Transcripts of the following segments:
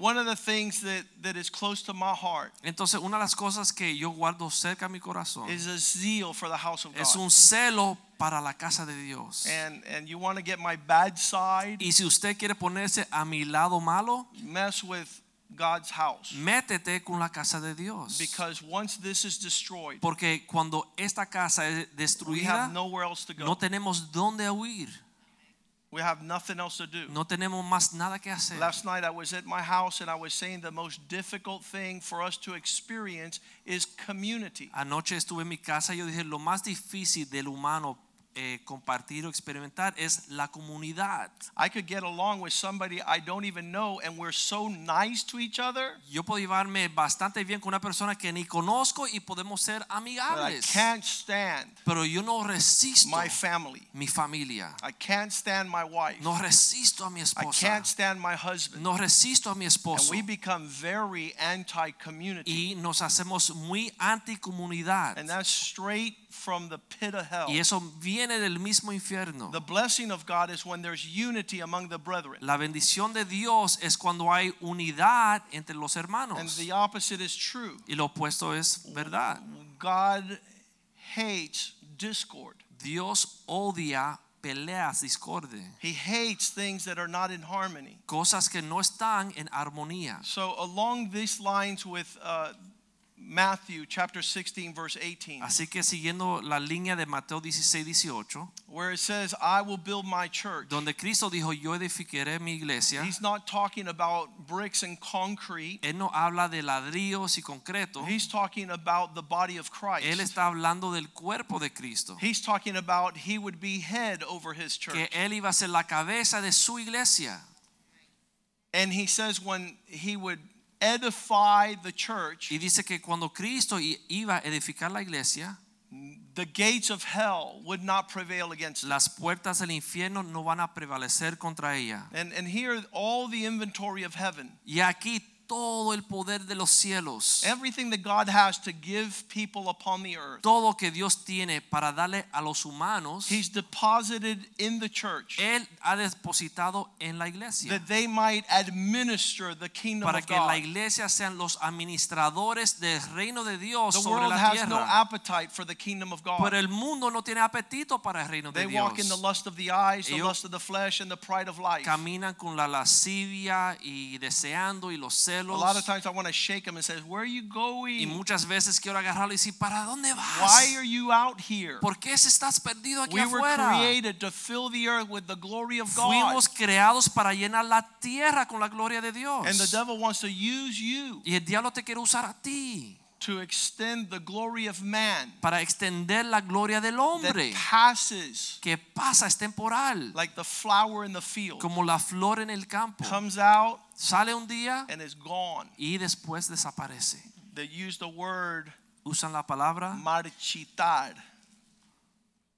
One of the things that, that is close to my heart Entonces, una de las cosas que yo guardo cerca a mi corazón is a zeal for the house of God. es un celo para la casa de Dios. And and you want to get my bad side, Y si usted quiere ponerse a mi lado malo, mess with God's house. métete con la casa de Dios. Because once this is destroyed, Porque cuando esta casa es we destruida, have nowhere else to go. no tenemos dónde huir. We have nothing else to do. No tenemos más nada que hacer. Last night I was at my house and I was saying the most difficult thing for us to experience is community. Anoche estuve en mi casa y yo dije, lo más difícil del humano eh, compartir o experimentar es la comunidad. I could get along with somebody I don't even know and we're so nice to each other Yo puedo llevarme bastante bien con una persona que ni conozco y podemos ser that I amigables. can't stand Pero yo no resisto my family. mi familia. I can't stand my wife. No resisto a mi I esposa. can't stand my husband. No resisto a mi And esposo. we become very anti community. Y nos hacemos muy anticomunidad. And that's straight from the pit of hell. Y eso viene del mismo infierno. The blessing of God is when there's unity among the brethren. La bendición de Dios es cuando hay unidad entre los hermanos. And the opposite is true. Y lo opuesto es verdad. God hates discord. Dios odia peleas, discorde, He hates things that are not in harmony. cosas que no están en armonía. So along these lines with uh, Matthew chapter 16 verse 18 Así que siguiendo la línea de Mateo 16, 18, where it says I will build my church. donde Cristo dijo, yo edificaré mi iglesia, He's not talking about bricks and concrete. Él no habla de ladrillos y concreto, He's talking about the body of Christ. Él está hablando del cuerpo de Cristo, He's talking about he would be head over his church. que Él iba a ser la cabeza de su iglesia. And he says when he would edify the church, Y dice que cuando Cristo iba a edificar la iglesia, the gates of hell would not prevail against it. las puertas del infierno no van a prevalecer contra ella. And, and here, all the inventory of heaven, Y aquí todo el poder de los cielos, everything that God has to give people upon the earth, todo que Dios tiene para darle a los humanos, He's deposited in the church Él ha depositado en la iglesia. that they might administer the kingdom Para of que la God. iglesia sean los administradores del reino de Dios The sobre world la has no tierra. appetite for the kingdom of God. Pero el mundo no tiene apetito para el reino de They Dios. walk in the lust of the eyes, the lust of the flesh, and the pride of life. Caminan con la lascivia y deseando y los celos. Lot of times I want to shake them and say, Where are you going?" Y muchas veces quiero agarrarlo y decir, ¿para dónde vas? Why are you out here? ¿Por qué estás perdido aquí We were created to fill the earth with the glory of God. Fuimos creados para llenar la tierra con la gloria de Dios. And the devil wants to use you Y el diablo te quiere usar a ti to extend the glory of man para extender la gloria del hombre that passes que pasa, es temporal, like the flower in the field, como la flor en el campo. comes out Sale un día and is gone. y después desaparece. They use the word Usan la palabra marchitar,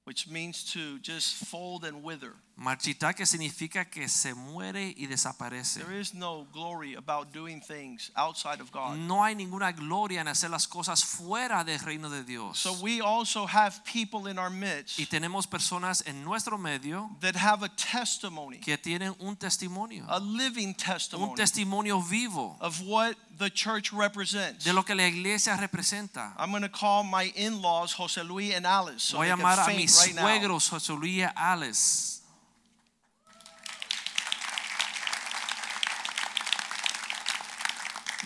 which means to just fold and wither. Marchitar, que significa que se muere y desaparece. There is no glory about doing things outside of God. No hay ninguna gloria en hacer las cosas fuera del reino de Dios. So we also have people in our midst Y tenemos personas en nuestro medio that have a testimony, que tienen un testimonio, a living un testimony testimonio vivo of what the church represents. de lo que la iglesia representa. I'm going to call my in-laws Jose Luis and Alice so Voy a llamar a mis right suegros José Luis y Alex.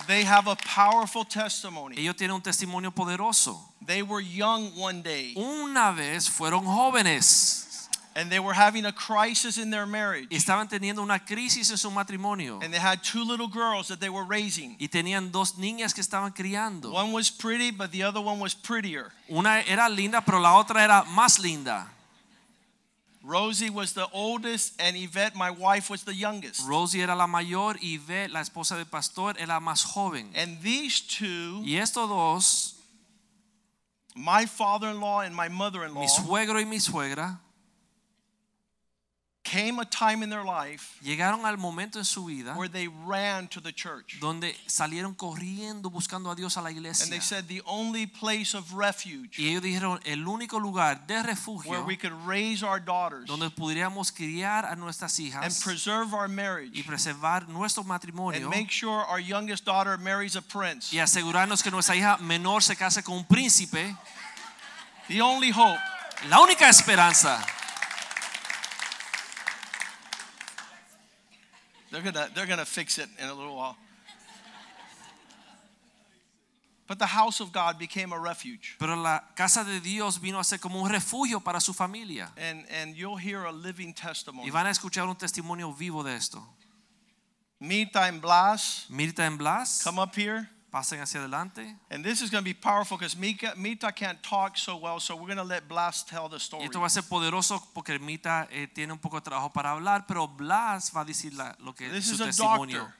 They have a powerful testimony. Ellos tienen un testimonio poderoso. They were young one day Una vez fueron jóvenes and they were having a crisis in their marriage. y estaban teniendo una crisis en su matrimonio And they had two little girls that they were raising. y tenían dos niñas que estaban criando. One was pretty, but the other one was prettier. Una era linda, pero la otra era más linda. Rosie was the oldest, and Yvette, my wife, was the youngest. Rosie era la mayor y Ve, la esposa del pastor, era la más joven. And these two, Y estos dos, my father in law and my mother in law, mi suegro y mi suegra, came a time in their life llegaron al momento en su vida where they ran to the church. donde salieron corriendo buscando a Dios a la iglesia. And they said the only place of refuge Y ellos dijeron, el único lugar de refugio where we could raise our daughters donde pudiéramos criar a nuestras hijas and preserve our marriage y preservar nuestro matrimonio and make sure our youngest daughter marries a prince. y asegurarnos que nuestra hija menor se case con un príncipe, The only hope. la única esperanza. They're gonna they're gonna fix it in a little while. But the house of God became a refuge. Pero la casa de Dios vino a ser como un refugio para su familia. And and you'll hear a living testimony. Y van a escuchar un testimonio vivo de esto. Mita and Blas, Mirta en Blas, come up here. Pasen hacia adelante. And this is going to be powerful because Mita, Mita can't talk so well, so we're going to let Blas tell the story. esto va a ser poderoso porque Mirta eh, tiene un poco de trabajo para hablar, pero Blas va a decir la- lo que This su is a testimonio. doctor.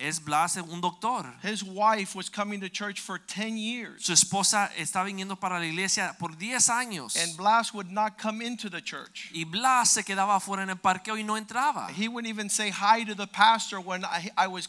Es Blas un doctor. His wife was coming to church for 10 years, Su esposa está viniendo para la iglesia por 10 años. and Blas would not come into the church. Y Blas se quedaba afuera en el parqueo y no entraba. He wouldn't even say hi to the pastor when I, I was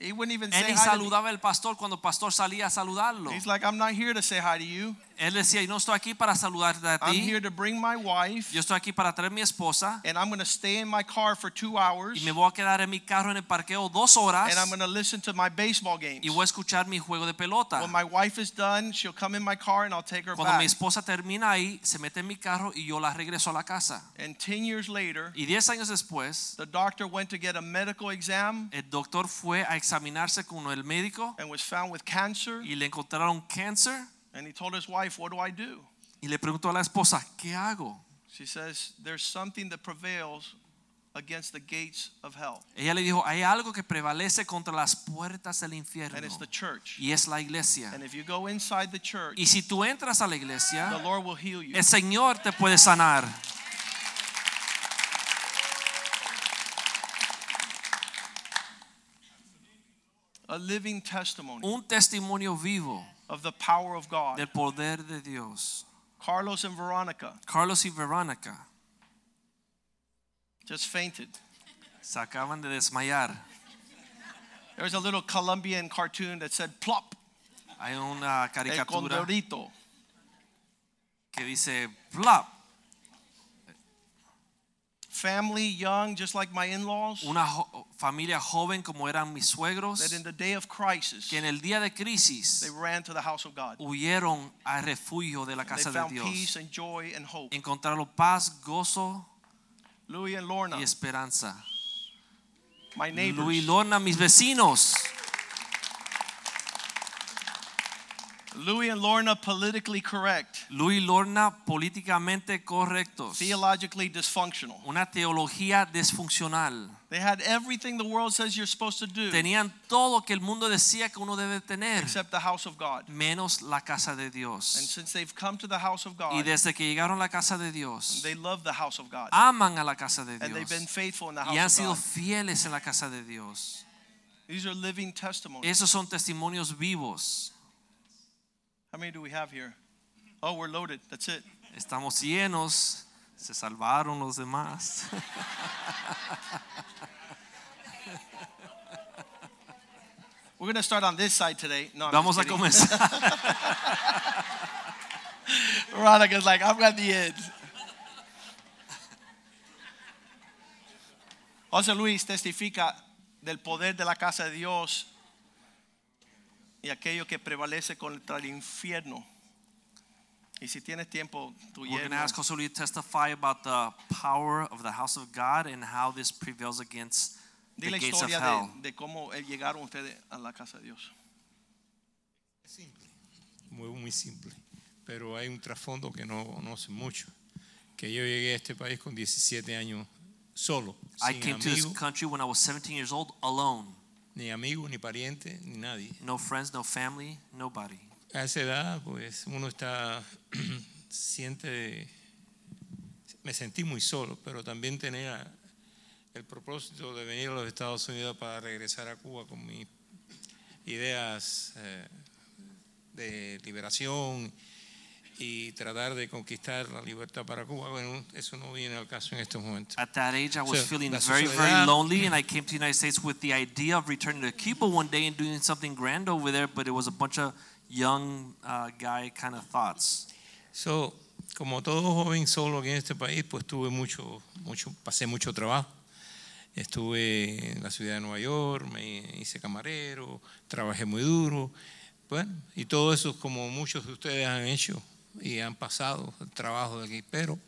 He wouldn't even Él say ni hi to me. saludaba al pastor cuando el pastor salía a saludarlo. He's like, I'm not here to say hi to you. Él decía, yo no estoy aquí para saludarte a I'm ti. here to bring my wife, Yo estoy aquí para traer mi esposa and I'm going to stay in my car for two hours, y me voy a quedar en mi carro en el parqueo dos horas and I'm going to listen to my baseball games. y voy a escuchar mi juego de pelota. When my wife is done, she'll come in my car, and I'll take her Cuando mi back. esposa termina ahí, se mete en mi carro y yo la regreso a la casa. And 10 years later, Y 10 años después, the doctor went to get a medical exam el doctor fue a examinarse con el médico and was found with cancer. y le encontraron cáncer And he told his wife, What do I do? y le preguntó a la esposa, ¿qué hago? She says, There's something that prevails against the gates of hell, Ella le dijo, hay algo que prevalece contra las puertas del and infierno it's the church. y es la iglesia. And if you go inside the church, Y si tú entras a la the iglesia, Lord will heal you. el Señor te puede sanar. A living testimony Un testimonio vivo of the power of God. del poder de Dios. Carlos and Veronica Carlos y Verónica just fainted. se acaban de desmayar. There was a little Colombian cartoon that said plop, Hay una el caricatura condorito. que dice plop. Family young, just like my in-laws, Una familia joven como eran mis suegros that in the day of crisis, que en el día de crisis they ran to the house of God. huyeron al refugio de la casa de found peace and joy and hope. Encontraron paz, gozo Louis and Lorna, y esperanza. my neighbors. Luis Lorna, mis vecinos. Louis and Lorna, politically correct, Luis Lorna, políticamente correctos. theologically dysfunctional. Una teología disfuncional. They had everything the world says you're supposed to do, Tenían todo que el mundo decía que uno debe tener, except the house of God. menos la casa de Dios. And since they've come to the house of God. Y desde que llegaron a la casa de Dios, they love the house of God. aman a la casa de Dios. And they've been faithful in the house Y han sido of God. fieles en la casa de Dios. These are living testimonies. Esos son testimonios vivos. How many do we have here? Oh, we're loaded. That's it. Estamos llenos. Se salvaron los demás. We're going to start on this side today. No, I'm Vamos a comenzar. Veronica's like, I'm at the end. José Luis testifica del poder de la casa de Dios y aquello que prevalece contra el infierno. Y si tienes tiempo, tu We're going to ask Luis to testify about the power of the house of God and how this prevails against the la gates of historia hell. de, de cómo eh, llegaron ustedes a la casa de Dios. Simple, muy, muy simple. Pero hay un trasfondo que no conoce mucho. Que yo llegué a este país con 17 años solo, I sin came to this country when I was 17 years old, alone. Ni amigo, ni pariente, ni nadie. No friends, no family, nobody. A esa edad, pues uno está, siente, me sentí muy solo, pero también tenía el propósito de venir a los Estados Unidos para regresar a Cuba con mis ideas eh, de liberación y tratar de conquistar la libertad para Cuba. Bueno, eso no viene al caso en estos momentos. At that age, I was So, feeling very, very lonely, and I came to the United States with the idea of returning to Cuba one day and doing something grand over there, but it was a bunch of young uh, guy kind of thoughts. So, como todo joven solo aquí en este país, pues tuve mucho, mucho, pasé mucho trabajo. Estuve en la ciudad de Nueva York, me hice camarero, trabajé muy duro. Bueno, y todo eso como muchos de ustedes han hecho y han pasado el trabajo de aquí, pero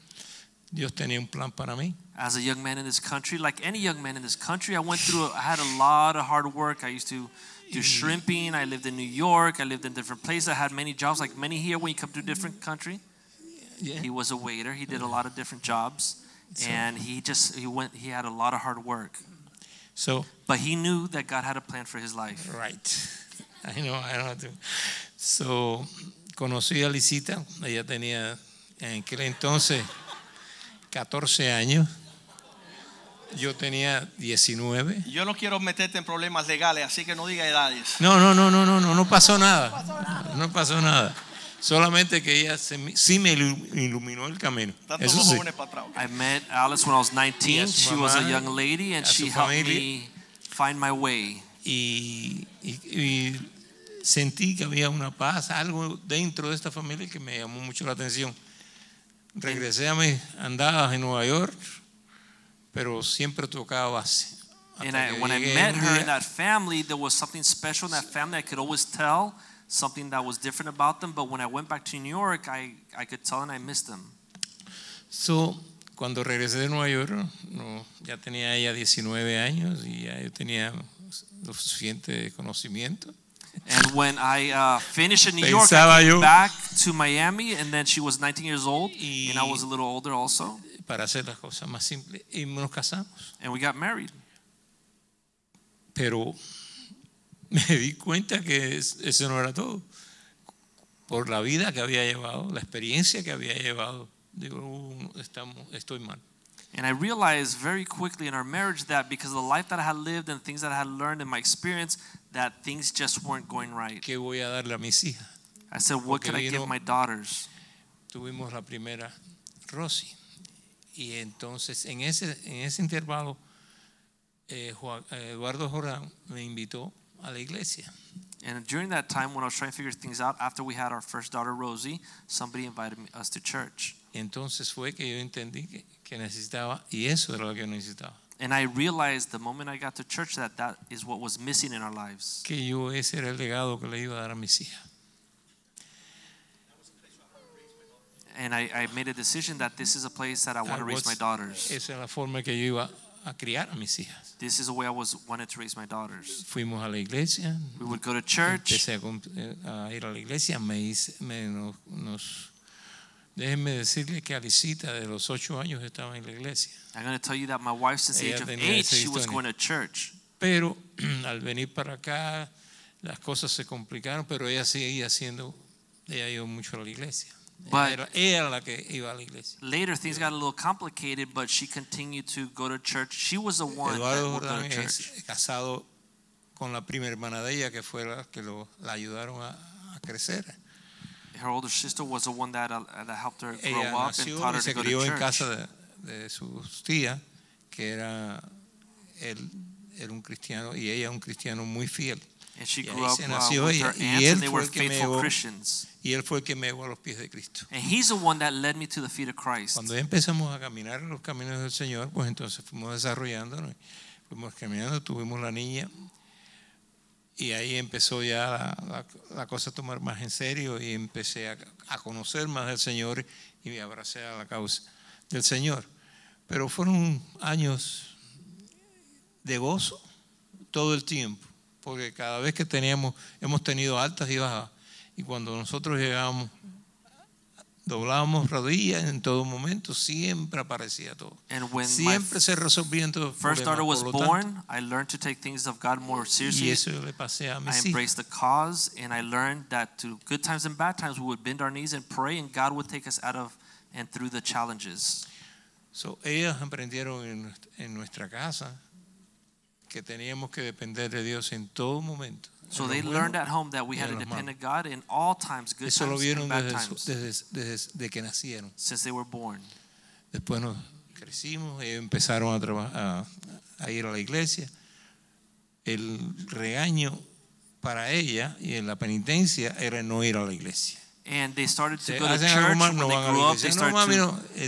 Dios tenía un plan para mí. As a young man in this country, like any young man in this country, I went through, I had a lot of hard work. I used to do mm-hmm. shrimping. I lived in New York. I lived in different places. I had many jobs, like many here when you come to a different country. Yeah. He was a waiter. He did a lot of different jobs. So- And he just, he went, he had a lot of hard work. So, But he knew that God had a plan for his life. Right. I know, I know. So, conocí a Lisita, ella tenía en aquel entonces 14 años. Yo tenía 19. Yo no quiero meterte en problemas legales, así que no diga edades. No, no, no, no, no, no, no pasó nada. No pasó nada. Solamente que ella se me- sí me ilu- iluminó el camino. Eso sí. I met Alice when I was 19. Y a su She was a young lady and she helped me find my way. y, y- y sentí que había una paz, algo dentro de esta familia que me llamó mucho la atención. Regresé a mis andadas en Nueva York, pero siempre tocaba base. And I, when I met her in that family, there was something special in that family. I could always tell something that was different about them. But when I went back to New York, I, I could tell and I missed them. So, cuando regresé de Nueva York, no, ya tenía ella 19 años y ya yo tenía lo suficiente conocimiento. And when I uh, finished in New York, Pensaba I came yo- back to Miami, and then she was 19 years old, Y- and I was a little older also, para hacer las cosas más simples y nos casamos. and we got married. Pero me di cuenta que es- eso no era todo. Por la vida que había llevado, la experiencia que había llevado, digo, "Uh, estamos, estoy mal. And I realized very quickly in our marriage that because of the life that I had lived and things that I had learned in my experience, that things just weren't going right. ¿Qué voy a darle a mis hijas? I said, what Porque could I vino- give my daughters? Tuvimos la primera, Rosy. Y entonces, en ese, en ese intervalo, eh, Juan- eh, Eduardo Jorán me invitó a la iglesia. And during that time when I was trying to figure things out, after we had our first daughter, Rosie, somebody invited me, us to church. Entonces fue que yo entendí que, que necesitaba, y eso era lo que necesitaba, And I realized the moment I got to church that that is what was missing in our lives. que yo ese era el legado que le iba a dar a mis hijas. And I, I made a decision that this is a place that I want to raise my daughters. Esa es la forma que yo iba a criar a mis hijas. This is the way I was wanted to raise my daughters. Fuimos a la iglesia, We would go to church. empecé a, eh, a ir a la iglesia, me hice, me, nos, nos- déjenme decirle que Alicita de los ocho años estaba en la iglesia, I'm going to tell you that my wife, since the age of eight, she was going to church. pero al venir para acá las cosas se complicaron, pero ella seguía haciendo, ella iba mucho a la iglesia. But- ella era la que iba a la iglesia. Later, things got a little complicated, but she continued to go to church. She was the one that Eduardo would go to church. casado con la prima hermana de ella, que fue la que lo, la ayudaron a, a crecer. Her older sister was the one that, uh, that helped her grow Ella up and taught her to go to en church. casa de, de sus tías, que era él era un cristiano y ella un cristiano muy fiel. And she grew up se uh, nació with ella, her y él and they fue were el que me faithful llevó- Christians. Y él fue el que me llevó a los pies de Cristo. And he's the one that led me to the feet of Christ. Cuando empezamos a caminar en los caminos del Señor, pues entonces fuimos desarrollándonos, fuimos caminando, tuvimos la niña y ahí empezó ya la, la- la cosa a tomar más en serio y empecé a, a conocer más del Señor y me abracé a la causa del Señor. Pero fueron años de gozo todo el tiempo, porque cada vez que teníamos, hemos tenido altas y bajas, y cuando nosotros llegábamos doblábamos rodillas en todo momento, siempre aparecía todo. And when my Siempre se resolvían todos los first daughter was born, I learned to take things of God more y seriously. eso yo le pasé a I mis embraced the cause, and I learned that to good times and bad times, we would bend our knees and pray, and God would take us out of and through the challenges. So, ellas aprendieron en nuestra casa que teníamos que depender de Dios en todo momento. So they learned at home that we had en to los depend malos. on God in all times, good Eso times and bad times, desde, desde- desde que nacieron. since they were born. Después nos crecimos y empezaron a, a, a ir a la iglesia. El regaño para ella y en la penitencia era no ir a la iglesia. And they started to go to church when they grew up. They started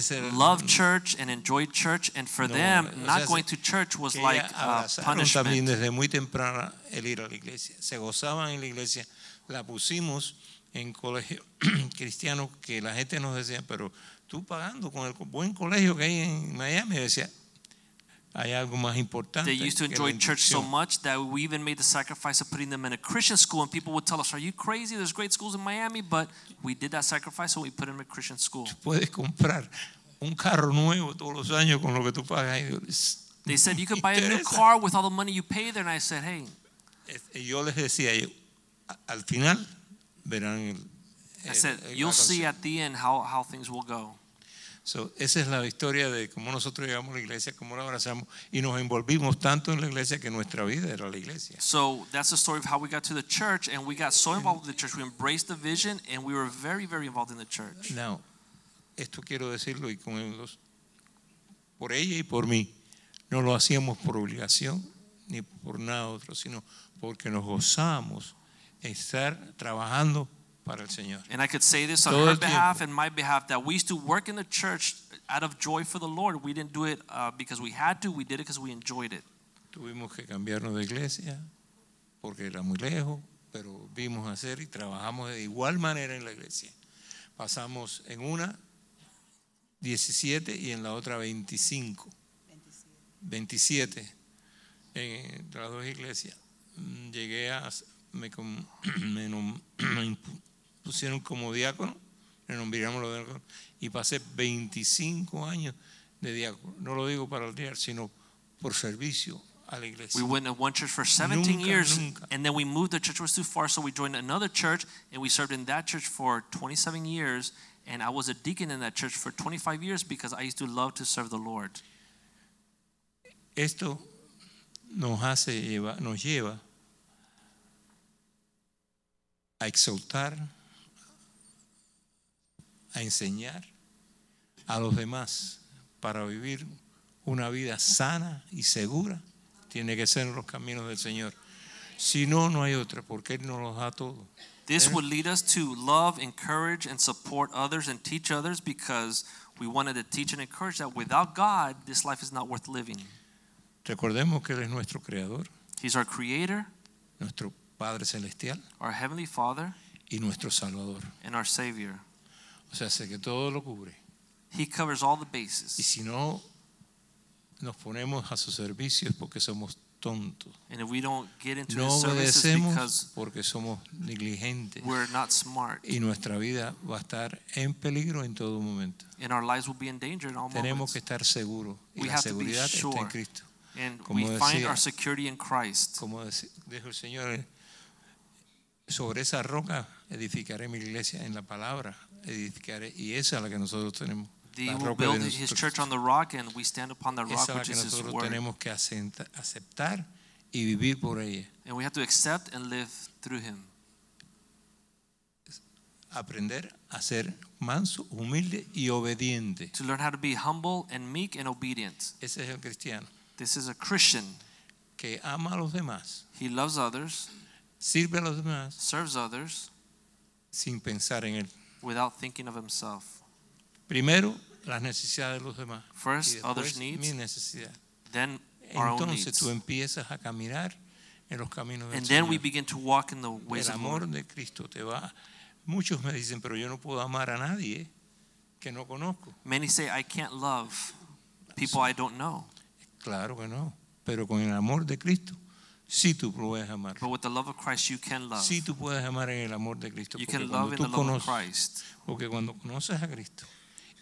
to love church and enjoy church. And for them, not going to church was like uh, abrazaron también punishment. desde muy temprana el ir a la iglesia. Se gozaban en la iglesia. La pusimos en colegio cristiano que la gente nos decía, pero tú pagando con el buen colegio que hay en Miami, decía, hay algo más importante. They used to enjoy church so much that we even made the sacrifice of putting them in a Christian school. And people would tell us, Are you crazy? There's great schools in Miami. But we did that sacrifice, so we put them in a Christian school. Puedes comprar un carro nuevo todos los años con lo que tú pagas. Y yo les- They said, You could buy a new car with all the money you pay there. And I said, Hey, yo les decía, al final verán I said, You'll see at the end how, how things will go. So, esa es la historia de cómo nosotros llegamos a la iglesia, cómo la abrazamos y nos envolvimos tanto en la iglesia que nuestra vida era la iglesia. So that's the story of how we got to the church, and we got so involved with the church. We embraced the vision, and we were very, very involved in the church. Now, esto quiero decirlo y con los, por ella y por mí. No lo hacíamos por obligación ni por nada otro, sino porque nos gozamos en estar trabajando para el Señor. And I could say this on Todo her el tiempo. behalf and my behalf that we used to work in the church out of joy for the Lord. We didn't do it uh, because we had to, we did it because we enjoyed it. Tuvimos que cambiarnos de iglesia porque era muy lejos, pero vimos hacer y trabajamos de igual manera en la iglesia. Pasamos en una 17 y en la otra 25. 27 en las dos iglesias. Mm, Llegué a, me, me me pusieron como diácono, me nombramos los diáconos y pasé 25 años de diácono. No lo digo para el día, sino por servicio a la iglesia. We went to one church for 17 Nunca, years, nunca. and then we moved. The church was too far, so we joined another church, and we served in that church for 27 years. And I was a deacon in that church for 25 years because I used to love to serve the Lord. Esto nos hace lleva, nos lleva a exaltar, a enseñar a los demás para vivir una vida sana y segura. Tiene que ser en los caminos del Señor. Si no, no hay otra, porque Él nos los da todo. This Yeah. would lead us to love, encourage, and support others and teach others because we wanted to teach and encourage that without God, this life is not worth living. Recordemos que Él es nuestro Creador, He's our Creator, nuestro Padre Celestial our Heavenly Father, y nuestro Salvador. and our Savior. O sea, sé que todo lo cubre. He covers all the Y bases. si no nos ponemos a su servicio es porque somos tontos. And if we don't get into No His obedecemos porque somos negligentes. we're not smart, Y nuestra vida va a estar en peligro en todo momento. and our lives will be in danger in all Tenemos que moments. estar seguros. Y We la seguridad está en sure. Cristo. And como we find decía- our security in Christ. Como dijo el Señor, sobre esa roca edificaré mi iglesia en la palabra. Y esa es la que nosotros tenemos. He will build His church on the rock, and we stand upon rock, which que is His nosotros word. tenemos que asenta- aceptar y vivir por ella. And we have to accept and live through Him. Aprender a ser manso, humilde y obediente. To learn how to be humble and meek and obedient. Ese es el cristiano This is a Christian. que ama a los demás, He loves others, sirve a los demás serves others sin pensar en él. Without thinking of himself. Primero, las necesidades de los demás. y First, después, others' needs, mi necesidad. then our own Entonces needs. tú empiezas a caminar en los caminos del And then we Señor. begin to walk in the ways El of amor Lord. de Cristo te va. Muchos me dicen, pero yo no puedo amar a nadie que no conozco. Many say, I can't love people I don't know. Claro que no. Pero con el amor de Cristo, sí tú puedes amar. But with the love of Christ, you can love. Sí tú puedes amar en el amor de Cristo. You Porque can cuando love in tú the love of Christ. porque cuando conoces a Cristo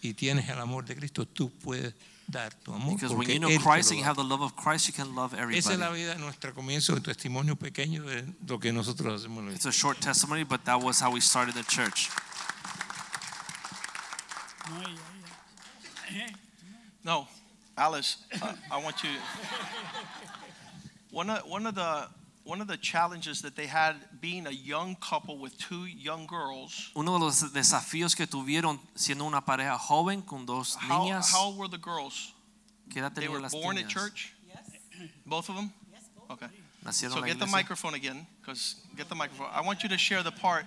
y tienes el amor de Cristo, tú puedes dar tu amor. Because when Porque you know te Christ and you have the love of Christ, you can love Esa es la everybody. vida de nuestro comienzo, el testimonio pequeño de lo que nosotros hacemos. en la It's a short testimony, but that was how we started the church. No, Alice, uh, I want you. One of, one of the one of the challenges that they had being a young couple with two young girls. Uno de los desafíos que tuvieron siendo una pareja joven con dos How, niñas. how old were the girls? ¿Qué edad They were las born at niñas? church. Both of them. Yes, both. Okay. Nacieron So en la get the microphone again, because get the microphone. I want you to share the part.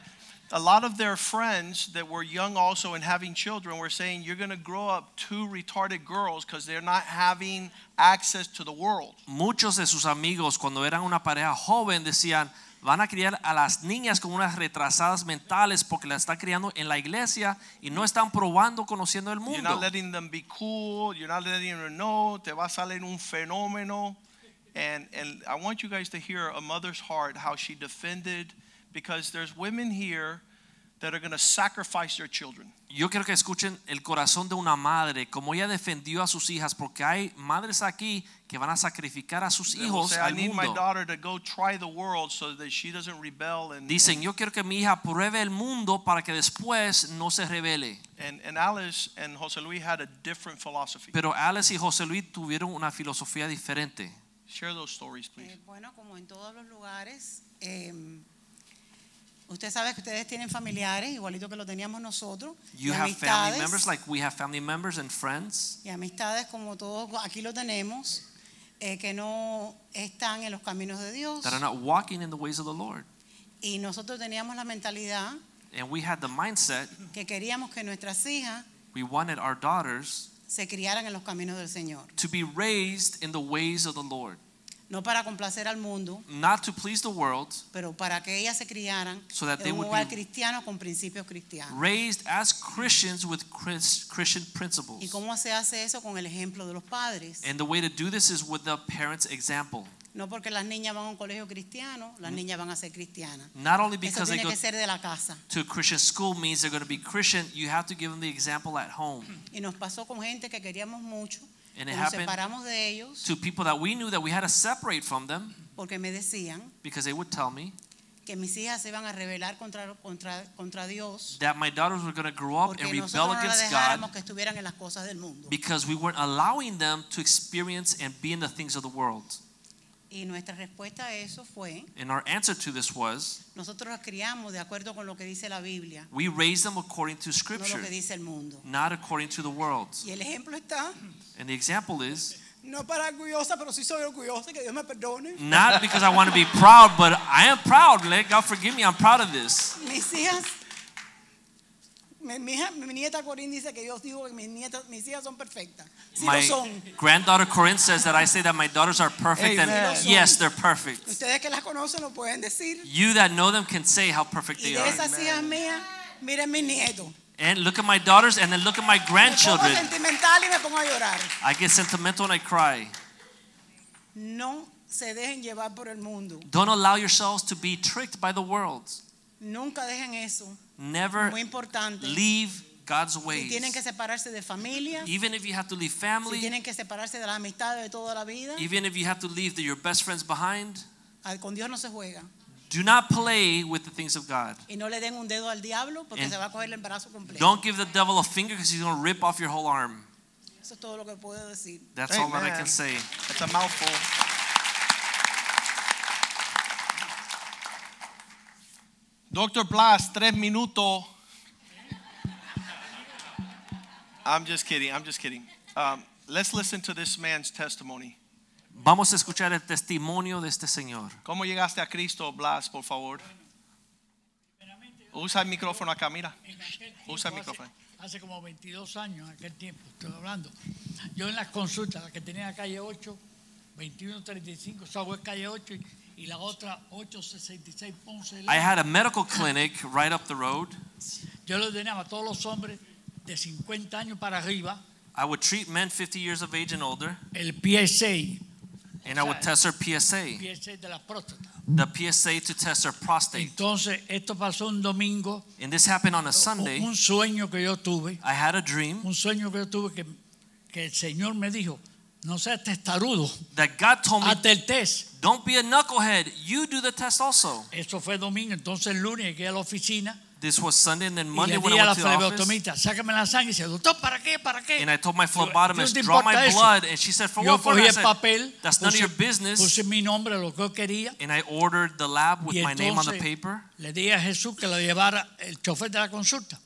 A lot of their friends that were young also and having children were saying, You're going to grow up two retarded girls because they're not having access to the world. Muchos de sus amigos cuando eran una pareja joven decían, van a criar a las niñas como unas retrasadas mentales porque las están criando en la iglesia y no están probando conociendo el mundo. You're not letting them be cool. You're not letting them know. Te va a salir un fenómeno. And, and I want you guys to hear a mother's heart, how she defended, because there's women here that are going to sacrifice their children. Yo quiero que escuchen el corazón de una madre, como ella defendió a sus hijas, porque hay madres aquí que van a sacrificar a sus They will hijos say, I al need my mundo. daughter to go try the world so that she doesn't rebel. And, Dicen, yo quiero que mi hija pruebe el mundo para que después no se revele. and, and Alice and Jose Luis had a different philosophy. Pero Alex y José Luis tuvieron una filosofía diferente. Share those stories, please. Eh, bueno, como en todos los lugares, eh, usted sabe que ustedes tienen familiares, igualito que lo teníamos nosotros, You y have family amistades, members like we have family members and friends. y amistades como todos aquí lo tenemos, eh, que no están en los caminos de Dios. that are not walking in the ways of the Lord. Y nosotros teníamos la mentalidad And we had the mindset que queríamos que nuestras hijas we wanted our daughters se criaran en los caminos del Señor, to be raised in the ways of the Lord, no para complacer al mundo, not to please the world, pero para que ellas se criaran So that they en un hogar cristiano con principios cristianos. raised as Christians with Chris- Christian principles. ¿Y cómo se hace eso? Con el ejemplo de los padres. And the way to do this is with the parents' example. No porque las niñas van a un colegio cristiano, las niñas van a ser cristianas. Not only Eso because they tiene go que ser de la casa. to a Christian school means they're going to be Christian, you have to give them the example at home. Y nos pasó con gente que queríamos mucho, And it nos happened separamos de ellos to people that we knew that we had to separate from them porque me decían because they would tell me que mis hijas se iban a rebelar contra, contra, contra Dios that my daughters were going to grow up and rebel no against God que estuvieran en las cosas del mundo. because we weren't allowing them to experience and be in the things of the world. Y nuestra respuesta a eso fue, And our answer to this was nosotros las criamos de acuerdo con lo que dice la Biblia, we raised them according to no scripture, lo que dice el mundo. not according to the world. Y el ejemplo está, And the example is no para orgullosa, pero sí soy orgullosa, que Dios me perdone. not because I want to be proud, but I am proud. Let God forgive me. I'm proud of this. Mis hijas, mi, mi hija- mi nieta Corín dice que yo digo que mis, nietas, mis hijas son perfectas. Sí My lo son. granddaughter Corinne says that I say that my daughters are perfect, Amen. and yes, they're perfect. Ustedes que las conocen lo pueden decir. You that know them can say how perfect Y they are. esas hijas mías, miren mis nietos. And look at my daughters, and then look at my Me pongo grandchildren. sentimental y me pongo a llorar. I get sentimental and I cry. No se dejen llevar por el mundo. Don't allow yourselves to be tricked by the world. Nunca dejen eso. Never Muy importante. leave God's Si tienen que ways. separarse de familia, Even if you have to leave si family, tienen que separarse de las amistades de toda la vida, even if you have to leave the, your best friends behind, al- con Dios no se juega. do not play with the things of God. Y no le den un dedo al diablo porque And se va a coger el brazo completo. Don't give the devil a finger because he's going to rip off your whole arm. Eso es todo lo que puedo decir. That's all that I can say. It's a mouthful. Dr. Blas, tres minutos. I'm just kidding. I'm just kidding. Um, let's listen to this man's testimony. Vamos a escuchar el testimonio de este señor. ¿Cómo llegaste a Cristo, Blas, por favor? Usa el micrófono acá, mira. Usa el micrófono. Hace, como 22 años, en aquel tiempo, estoy hablando. Yo en las consultas, la que tenía en calle 8, 2135, Southwest calle 8, y, y la otra 866 Ponce. I had a medical clinic right up the road. Yo le ordenaba a todos los hombres de 50 años para arriba I would treat men 50 years of age and older, el PSA, and I would test their PSA, PSA de la the PSA to test their prostate. Entonces, esto pasó un domingo, And this happened on a Sunday. un sueño que yo tuve, I had a dream un sueño que yo tuve que, que el Señor me dijo, no seas testarudo, that God told me, hazte el test. don't be a knucklehead. You do the test also. Eso fue domingo, entonces el lunes llegué a la oficina, This was Sunday and then Monday when I went to the office. sácame la sangre. Y dice, doctor, ¿para qué? ¿Para qué? And I told my phlebotomist, "¿No draw my eso?" blood. And she said, for Yo what? For I said, papel, That's none of your business. puse mi nombre, lo que quería. And I ordered the lab with Y my name on the entonces paper. le di a Jesús que lo llevara, el chofer de la consulta,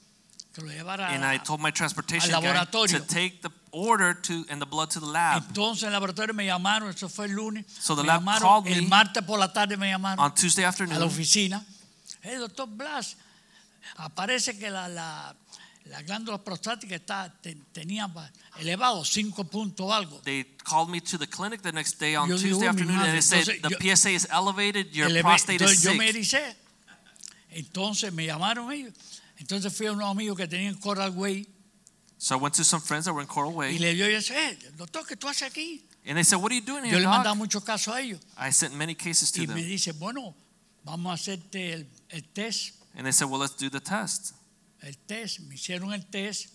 que lo llevara And I told my transportation al guy laboratorio. to take the order to and the blood to the lab. Entonces en el laboratorio me llamaron, eso fue el lunes. So the me lab llamaron, called el me martes por la tarde me llamaron On Tuesday a la afternoon, oficina. Hey, doctor Blas, aparece que la, la, la glándula prostática está, te- tenía ba- elevado, 5 puntos algo. they called me to the clinic the next day on Yo digo, Tuesday "Oh, mi afternoon madre." and they said Entonces, the yo- PSA is elevated, your Eleve- prostate is entonces, yo me sick. ericé. Entonces me llamaron ellos. Entonces fui a unos amigos que tenían Coral Way So I went to some friends that were in Coral y Way le dio y dije, eh, doctor, ¿qué tú haces aquí? and they said, What are you doing Yo here, le mandaba muchos casos a ellos. I sent many cases to Y me them. dice, bueno, vamos a hacerte el, el test. And they said, Well, let's do the test. El test, me hicieron el test.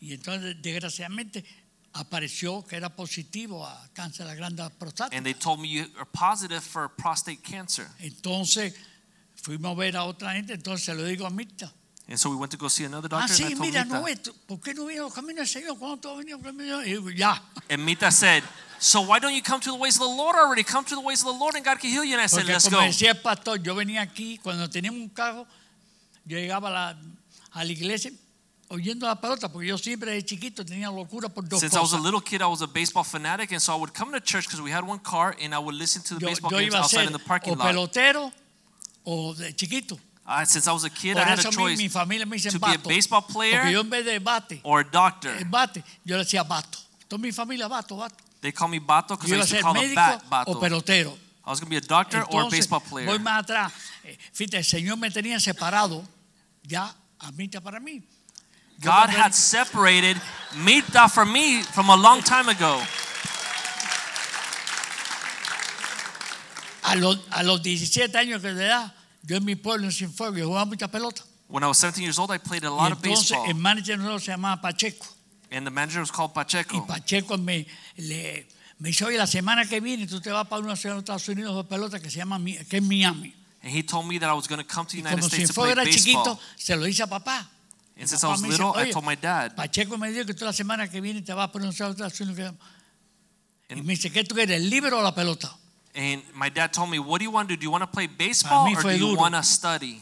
Y entonces, desgraciadamente, apareció que era positivo a cáncer de la glándula prostática. And they told me you are positive for prostate cancer. Entonces, fuimos a ver a otra gente. Entonces, digo a Mirta. And so we went to go see another doctor. Ah, doctor. sí, and I told mira, Mita. no, esto, ¿por qué no vino los caminos del Señor? ¿Cuándo tú has venido a los caminos del Señor? Y digo, ya. And Mita said, So why don't you come to the ways of the Lord already? Come to the ways of the Lord and God can heal you. And I said, Porque Let's como go. decía el pastor, yo venía aquí, cuando teníamos un carro, yo llegaba a la, a la iglesia oyendo la pelota, porque yo siempre de chiquito tenía locura por dos Since I was a little kid, I was a baseball fanatic, and so I would come to church because we had one car, and I would listen to the Yo, baseball yo games outside in the parking lot. pelotero o de chiquito. Uh, since I was a kid, Por I had a mi, choice mi familia me to be a baseball player yo en vez de bate, or a doctor. bate, yo le decía. Toda mi familia vato, vato. They call me Bato because I a used to call médico bat o Bato. pelotero. I was going to be a doctor or a Entonces, baseball voy player. más atrás. Eh, Fíjate, el Señor me tenía separado ya a mí para mí. God had separated Mita from me from a long time ago. A los, a los 17 años que de edad, yo en mi pueblo en Cienfuegos, yo jugaba mucha pelota. When I was 17 years old, I played a Y lot of entonces baseball, el manager nosotros se llamaba Pacheco. and the manager was called Y Pacheco. Pacheco me, le, me dice, oye, la semana que viene tú te vas para una ciudad de Estados Unidos de pelota que se llama que es Miami. And he told me that I was going to come to the United States to play baseball. chiquito, se lo dice a papá. And since I was little, I "Oye, told my dad. Pacheco me dijo que tú la semana que viene te vas ciudad de Estados Unidos. Y me dice, ¿qué tú quieres, el libro o la pelota? And my dad told me, "What do you want to do? Do you want to play baseball or do you duro. want to study?"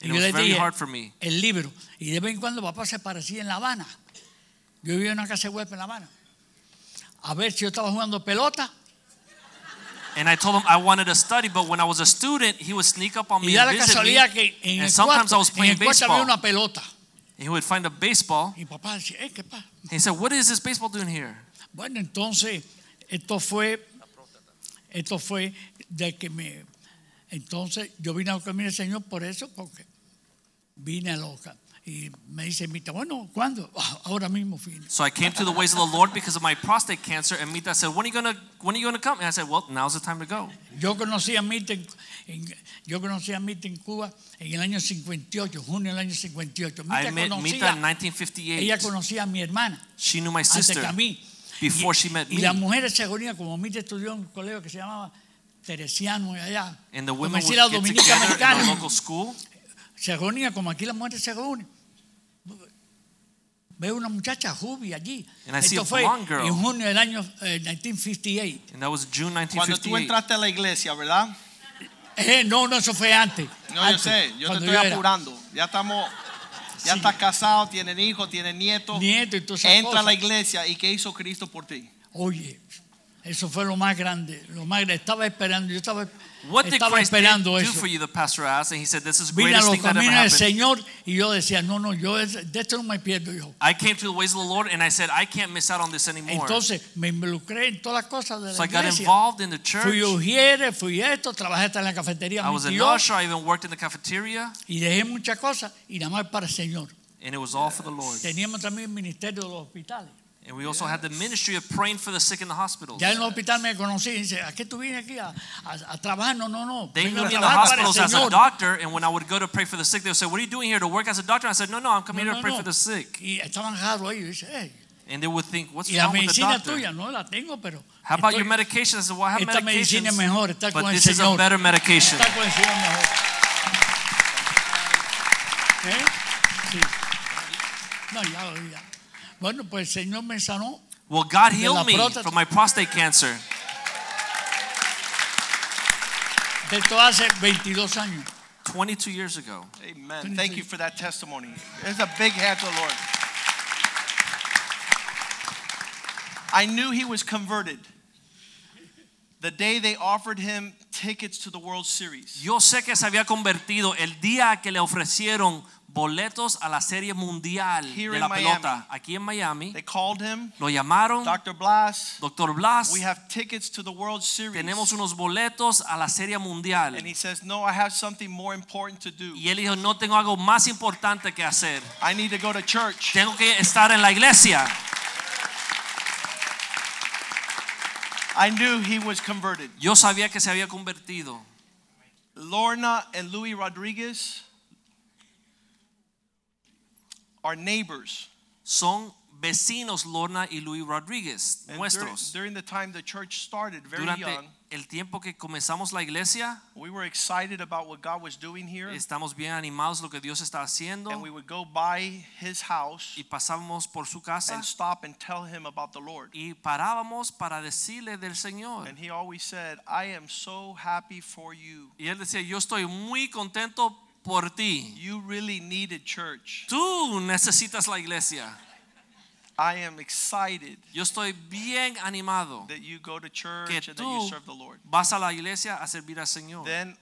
And it was very dije, hard for me. el libro. Y de vez en cuando papá se parecía en La Habana. Yo vivía en una casa de huésped en La Habana. A ver si yo estaba jugando pelota. And I told him I wanted to study, but when I was a student, he would sneak up on Y me da and la visit me. casualidad que en And el sometimes I cuarto, was en playing el cuarto había baseball. una pelota. And he would find a baseball. Y papá decía, eh, ¿qué pasa? And he said, "What is this baseball doing here?" Bueno, entonces, esto fue, esto fue de que me, entonces yo vine a los caminos del Señor por eso, porque vine a loca. Y me dice, Mita, bueno, ¿cuándo? "Ah, Ahora mismo vine. So I came to the ways of the Lord because of my prostate cancer. And Mita said, "When are you gonna When are you gonna come?" And I said, "Well, now's the time to go." Yo conocí a Mita en, en- yo conocí a Mita en Cuba en el año 58, junio del año 58. Mita I met conocía, Mita in ella 1958. conocía a mi hermana She knew my antes sister que a mí. Before y, she met y me. las mujeres se reunían, como Mita estudió en un colegio que se llamaba Teresiano y allá. And the como women would get dominica together in americana. our local school. se reunía como aquí las mujeres se reúnen. Veo una muchacha rubia allí. And I see Esto a fue blonde girl. en junio del año eh, 1958. And that was June Cuando tú 1958. entraste a la iglesia, ¿verdad? Eh, no, no, eso fue antes. No, yo sé, yo te cuando estoy era apurando. Ya estamos, ya Sí. estás casado, tienen hijos, tienen nietos. Nieto y esas Entra a la iglesia y ¿qué hizo Cristo por ti? Oye, eso fue lo más grande. Lo más grande. Estaba esperando, yo estaba, What did estaba Christ esperando do eso. for you? The pastor asked, and he said, "This is the Vine a greatest los thing that ever caminos del happened." Señor y yo decía, no, no, yo es- de esto no me pierdo, hijo. I came to the ways of the Lord, and I said, "I can't miss out on this anymore." Entonces me involucré en todas las cosas de so la I got iglesia. involved in the Fui church. ujiere, fui esto, trabajé hasta en la cafetería. I was an tío, usher. I even worked in the cafeteria, y dejé muchas cosas y nada más para el Señor. and it was all for the Lord. Teníamos también el ministerio de los hospitales. And we also had the ministry of praying for the sick in the hospitals. Ya en los hospitales me conocí y dice, ¿a qué tú vienes aquí a, a- a trabajar? No, no, no. They knew me in the el hospitals as a doctor, and when I would go to pray for the sick, they would say, "What are you doing here to work as a doctor?" I said, "No, no, I'm coming No, here to pray no. for the sick." Y estaban raros ellos. Dice, "Ey, And they would think, "What's wrong with the doctor?" tuya no la tengo, pero How about estoy- your medication? I said, "Well, I have esta medicina es medications, mejor, está but con el this is a better medication." está con el Señor mejor. ¿Eh? Sí. No, ya, ya. Bueno, pues el Señor me sanó. Well, God healed me from my prostate cancer. De esto hace 22 años. 22 years ago. Amen. Thank you for that testimony. There's a big hand to the Lord. I knew he was converted the day they offered him tickets to the World Series. Yo sé que se había convertido el día que le ofrecieron boletos a la serie mundial Here de la Miami. pelota aquí en Miami. They called him, Lo llamaron, Dr. Blas, Doctor Blas. we have tickets to the World Series. Tenemos unos boletos a la serie mundial. And he says, No, I have something more important to do. Y él dijo, no tengo algo más importante que hacer. I need to go to church. Tengo que estar en la iglesia. I knew he was converted. Yo sabía que se había convertido. Lorna and Louis Rodriguez are neighbors. Son vecinos Lorna y Luis Rodríguez, And during, nuestros. during the time the church started, very Durante young, el tiempo que comenzamos la iglesia, we were excited about what God was doing here. estamos bien animados lo que Dios está haciendo And we would go by his house y pasábamos por su casa and stop and tell him about the Lord. y parábamos para decirle del Señor. And he always said, I am so happy for you. Y él decía, yo estoy muy contento por ti. You really needed church. Tú necesitas la iglesia. I am excited Yo estoy bien animado. that you go to church Que and that you serve the Lord. vas a la iglesia a servir al Señor. Then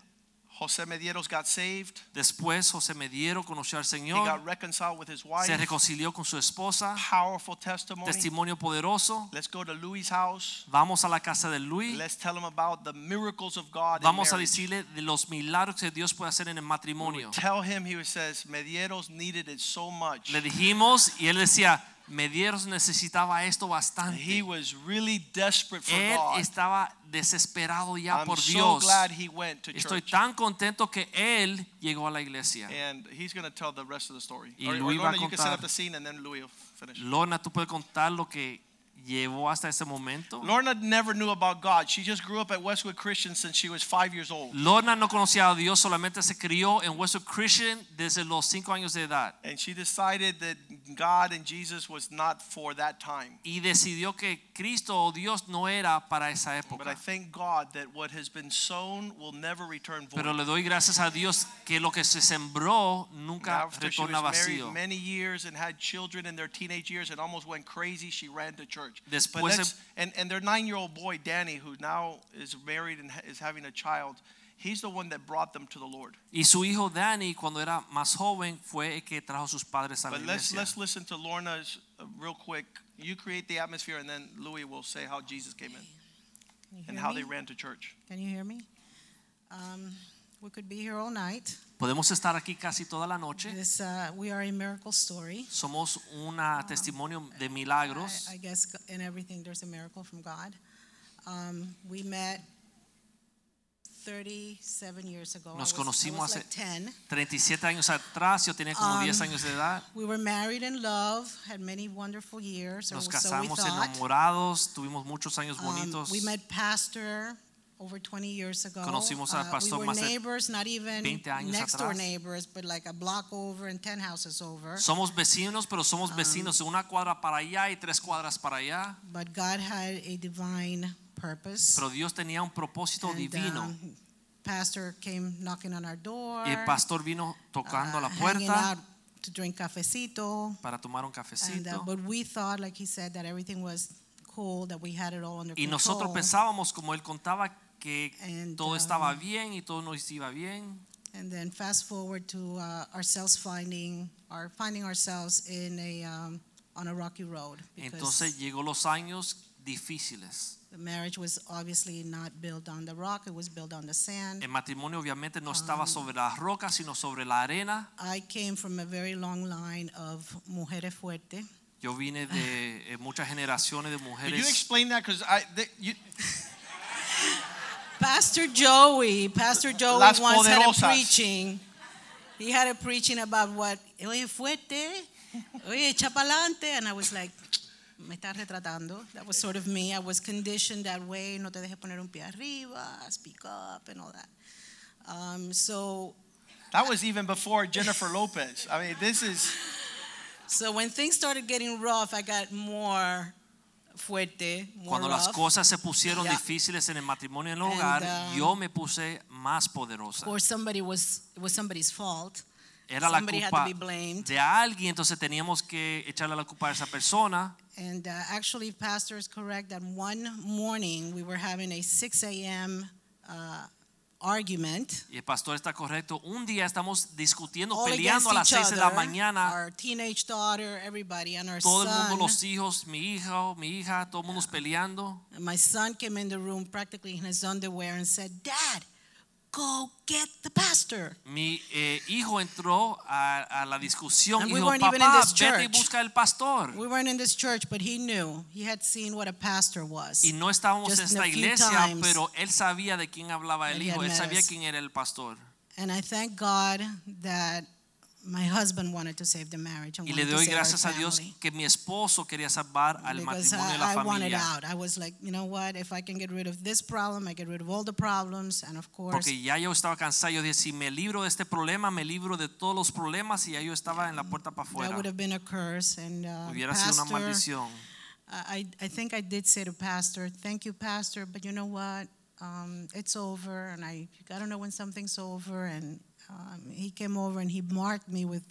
Jose Medeiros got saved. Después José Mediero conoció al Señor. He got reconciled with his wife. se reconcilió con su esposa, Powerful testimony. testimonio poderoso. Let's go to Louis' house. Vamos a la casa de Luis, Let's tell him about the miracles of God. vamos a decirle de los milagros que Dios puede hacer en el matrimonio. Tell him, he says, Medeiros needed it so much. Le dijimos y él decía, Medieros necesitaba esto He bastante. was really desperate for Él God. estaba desesperado ya I'm por so Dios. glad he went to Estoy church. tan contento que él llegó a la iglesia. And he's going to tell the rest of the story. Y Or, va a Lorna, you can set contar. up the scene and then Louis will finish. Lorna, tú puedes contar lo que llevó hasta ese momento. Lorna never knew about God. She just grew up at Westwood Christian since she was five years old. Lorna no conocía a Dios, solamente se crió en Westwood Christian desde los cinco años de edad. And she decided that God and Jesus was not for that time. Y decidió que Cristo o Dios no era para esa época. But I thank God that what has been sown will never return void. Pero le doy gracias a Dios que lo que se sembró nunca After she was retorna married vacío. many years and had children in their teenage years and almost went crazy, she ran to church. But Después let's- and, and their nine-year-old boy, Danny, who now is married and is having a child, he's the one that brought them to the Lord. Y su hijo Danny, cuando era más joven, fue el que trajo a sus padres a la But let's, iglesia. let's listen to Lorna's uh, real quick. You create the atmosphere and then Louis will say how Jesus came in and how me? they ran to church. Can you hear me? Um, we could be here all night. Podemos estar aquí casi toda la noche. This, uh, we are a miracle story. Somos un testimonio de I, milagros. I guess in everything there's a miracle from God. Um, we met 37 years ago. Nos conocimos hace- like 10. 37 años atrás, yo tenía como Um, 10 años de edad. We were married in love, had many wonderful years, Nos so we casamos enamorados, tuvimos muchos años Um, bonitos. we met pastor over 20 years ago. Conocimos al Uh, pastor we más were de neighbors, not even 20 años next door neighbors, but like a block over and 10 houses over. Somos vecinos, pero somos Um, vecinos de una cuadra para allá y tres cuadras para allá. But God had a divine purpose. Pero Dios tenía un propósito And, divino. um, pastor came knocking on our door. Y el pastor vino tocando la uh, hanging puerta to drink cafecito. para tomar un And, cafecito. uh, but we thought, like he said, that everything was cool, that we had it all under Y nosotros control. pensábamos, como él contaba, que And, todo um, estaba bien y todo nos iba bien. And then fast forward to uh, ourselves finding, our finding ourselves in a um, on a rocky road Entonces llegó los años difíciles. the marriage was obviously not built on the rock; it was built on the sand. El matrimonio obviamente no estaba Um, sobre las rocas, sino sobre la arena. I came from a very long line of mujeres fuertes. Yo vine de eh, muchas generaciones de Could you mujeres. explain that? Because I, they, you, Pastor Joey, Pastor Joey Las once had a preaching. He had a preaching about what, oye, fuerte, oye, echa pa'lante. And I was like, me está retratando. That was sort of me. I was conditioned that way. No te dejes poner un pie arriba, speak up, and all that. Um, so That was even before Jennifer Lopez. I mean, this is So when things started getting rough, I got more fuerte, Cuando las rough. cosas se pusieron Yeah. difíciles en el matrimonio en el And, hogar, um, yo me puse más poderosa. Or somebody was it was somebody's fault. Era la somebody had culpa to be blamed. de alguien, entonces teníamos que echarle la culpa a esa persona. And uh, actually, Pastor is correct that one morning we were having a 6 a.m. Uh, argument. Y el pastor está correcto. Un día estamos discutiendo, All peleando a las each 6 de la mañana. Our teenage daughter, everybody, and our Todo el mundo, son. los hijos, mi hijo, oh, mi hija, todo el mundo peleando. And my son came in the room practically in his underwear and said, Dad, go get the pastor. Mi eh, hijo entró a, a la discusión And y we dijo, weren't even in papá, this vete y church." busca el pastor. We weren't in this church, but he knew. He had seen what a pastor was. Y no estábamos en Just in esta a few iglesia, times pero él sabía de quién hablaba el he hijo, had él met sabía us. quién era el pastor. And I thank God that my husband wanted to save the marriage and Y le wanted to doy save gracias our a Dios family. que mi esposo quería salvar al Because matrimonio y I, la I wanted familia. out. I was like, you know what? If I can get rid of this problem, I get rid of all the problems. And of course, Porque ya yo estaba cansado. Yo dije, si me libro de este problema, me libro de todos los problemas. Y ya yo estaba en la puerta para that afuera. would have been a curse. And uh, Hubiera sido una pastor, maldición. I, I think I did say to Pastor, thank you, Pastor, but you know what? Um, it's over, and I you gotta know when something's over. And um, he came over and he marked me with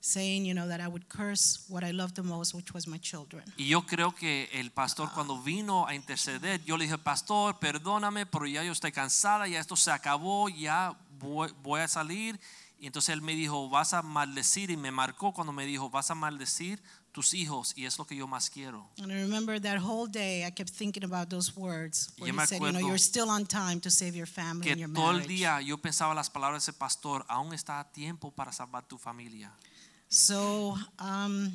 saying, you know, that I would curse what I loved the most, which was my children. Y yo creo que el pastor cuando vino a interceder, yo le dije, pastor, perdóname, pero ya yo estoy cansada, ya esto se acabó, ya voy, voy a salir. Y entonces él me dijo, vas a maldecir, y me marcó cuando me dijo, vas a maldecir tus hijos, y es lo que yo más quiero. And I remember that whole day, I kept thinking about those words. Where he said, you know, you're still on time to save your family and your todo el marriage. día yo pensaba las palabras de ese pastor, aún está a tiempo para salvar tu familia. So um,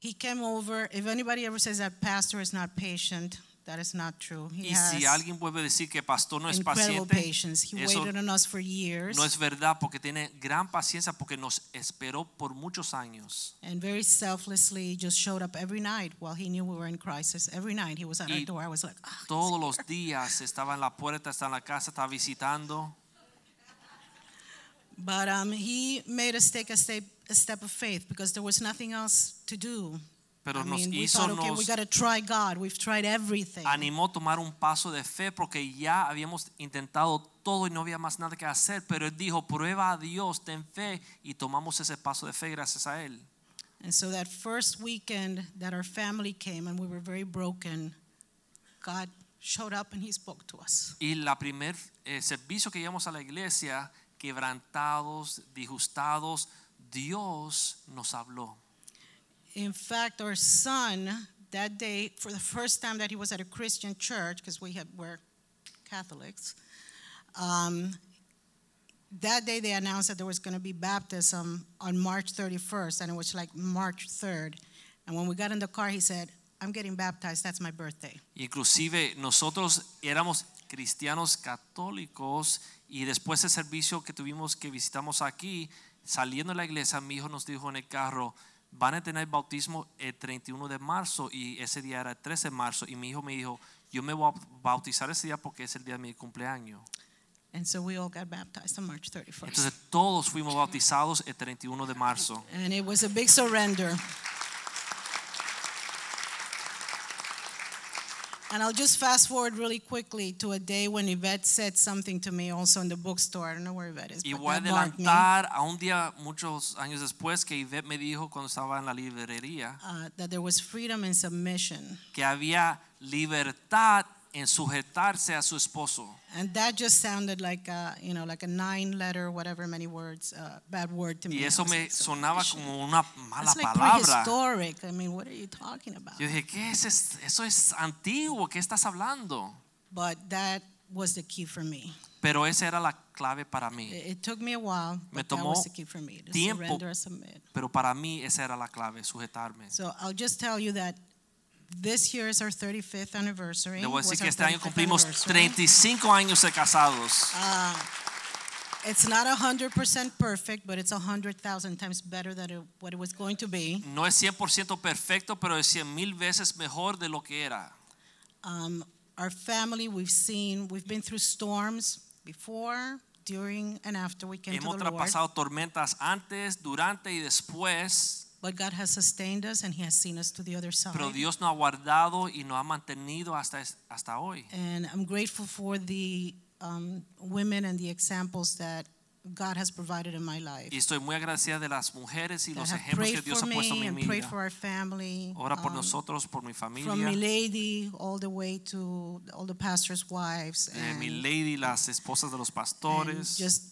he came over. If anybody ever says that pastor is not patient, that is not true. He Y si has alguien vuelve a decir que pastor no es incredible paciente, patience. He eso waited on us for years no es verdad porque tiene gran paciencia porque nos esperó por muchos años. and very selflessly just showed up every night while he knew we were in crisis. Every night he was at our Y door. I was like, "Ah, Todos los días estaba en la puerta, estaba en la casa, estaba visitando. But um, he made us take a step, a step of faith because there was nothing else to do. Pero I nos mean, we hizo, thought, okay, we nos try God. We've tried everything. animó a tomar un paso de fe porque ya habíamos intentado todo y no había más nada que hacer. Pero él dijo, prueba a Dios, ten fe y tomamos ese paso de fe gracias a él. And so that first weekend that our family came and we were very broken, God showed up and he spoke to us. Y la primer eh, servicio que llevamos a la iglesia, quebrantados, disgustados, Dios nos habló. In fact, our son that day, for the first time that he was at a Christian church, because we had were Catholics, um, that day they announced that there was going to be baptism on March 31st, and it was like March 3rd. And when we got in the car, he said, "I'm getting baptized. That's my birthday." Inclusive nosotros éramos cristianos católicos y después del servicio que tuvimos que visitamos aquí, saliendo de la iglesia, mi hijo nos dijo en el carro, van a tener bautismo el 31 de marzo y ese día era el 13 de marzo y mi hijo me dijo, yo me voy a bautizar ese día porque es el día de mi cumpleaños. And so we all got baptized on March 31st. Entonces todos fuimos bautizados el 31 de marzo. And it was a big surrender. And I'll just fast forward really quickly to a day when Yvette said something to me also in the bookstore. I don't know where Yvette is, Y but voy a that marked me. adelantar a un día muchos años después que Ivette me dijo cuando estaba en la librería Uh, that there was freedom and submission. que había libertad en sujetarse a su esposo. And that just sounded like a, you know, like a nine-letter, whatever many words, uh, bad word to me. Y eso me like, sonaba como una mala like palabra. prehistoric. I mean, what are you talking about? Yo dije, ¿qué es es- eso? es antiguo, ¿qué estás hablando? But that was the key for me. Pero esa era la clave para mí. It, took me a while, Me but that tomó was the key for me, to tiempo. surrender and submit. Pero para mí esa era la clave, sujetarme. So I'll just tell you that this year is our 35th anniversary. Le voy a was decir que este año cumplimos 35 años de casados. It's not 100% perfect, but it's 100,000 times better than it, what it was going to be. No es 100% perfecto, pero es 100 mil veces mejor de lo que era. Um, our family, we've seen, we've been through storms before, during and after we came Hemos to the Lord. Hemos traspasado tormentas antes, durante y después, But God has sustained us and He has seen us to the other side. pero Dios nos ha guardado y nos ha mantenido hasta, hasta hoy. And I'm grateful for the um, women and the examples that God has provided in my life. Y estoy muy agradecida de las mujeres y los ejemplos que Dios ha puesto en me mi and prayed vida. for our family. Ora por um, nosotros, por mi From familia, my lady all the way to all the pastors' wives. eh, mi and- lady, las esposas de los pastores, just,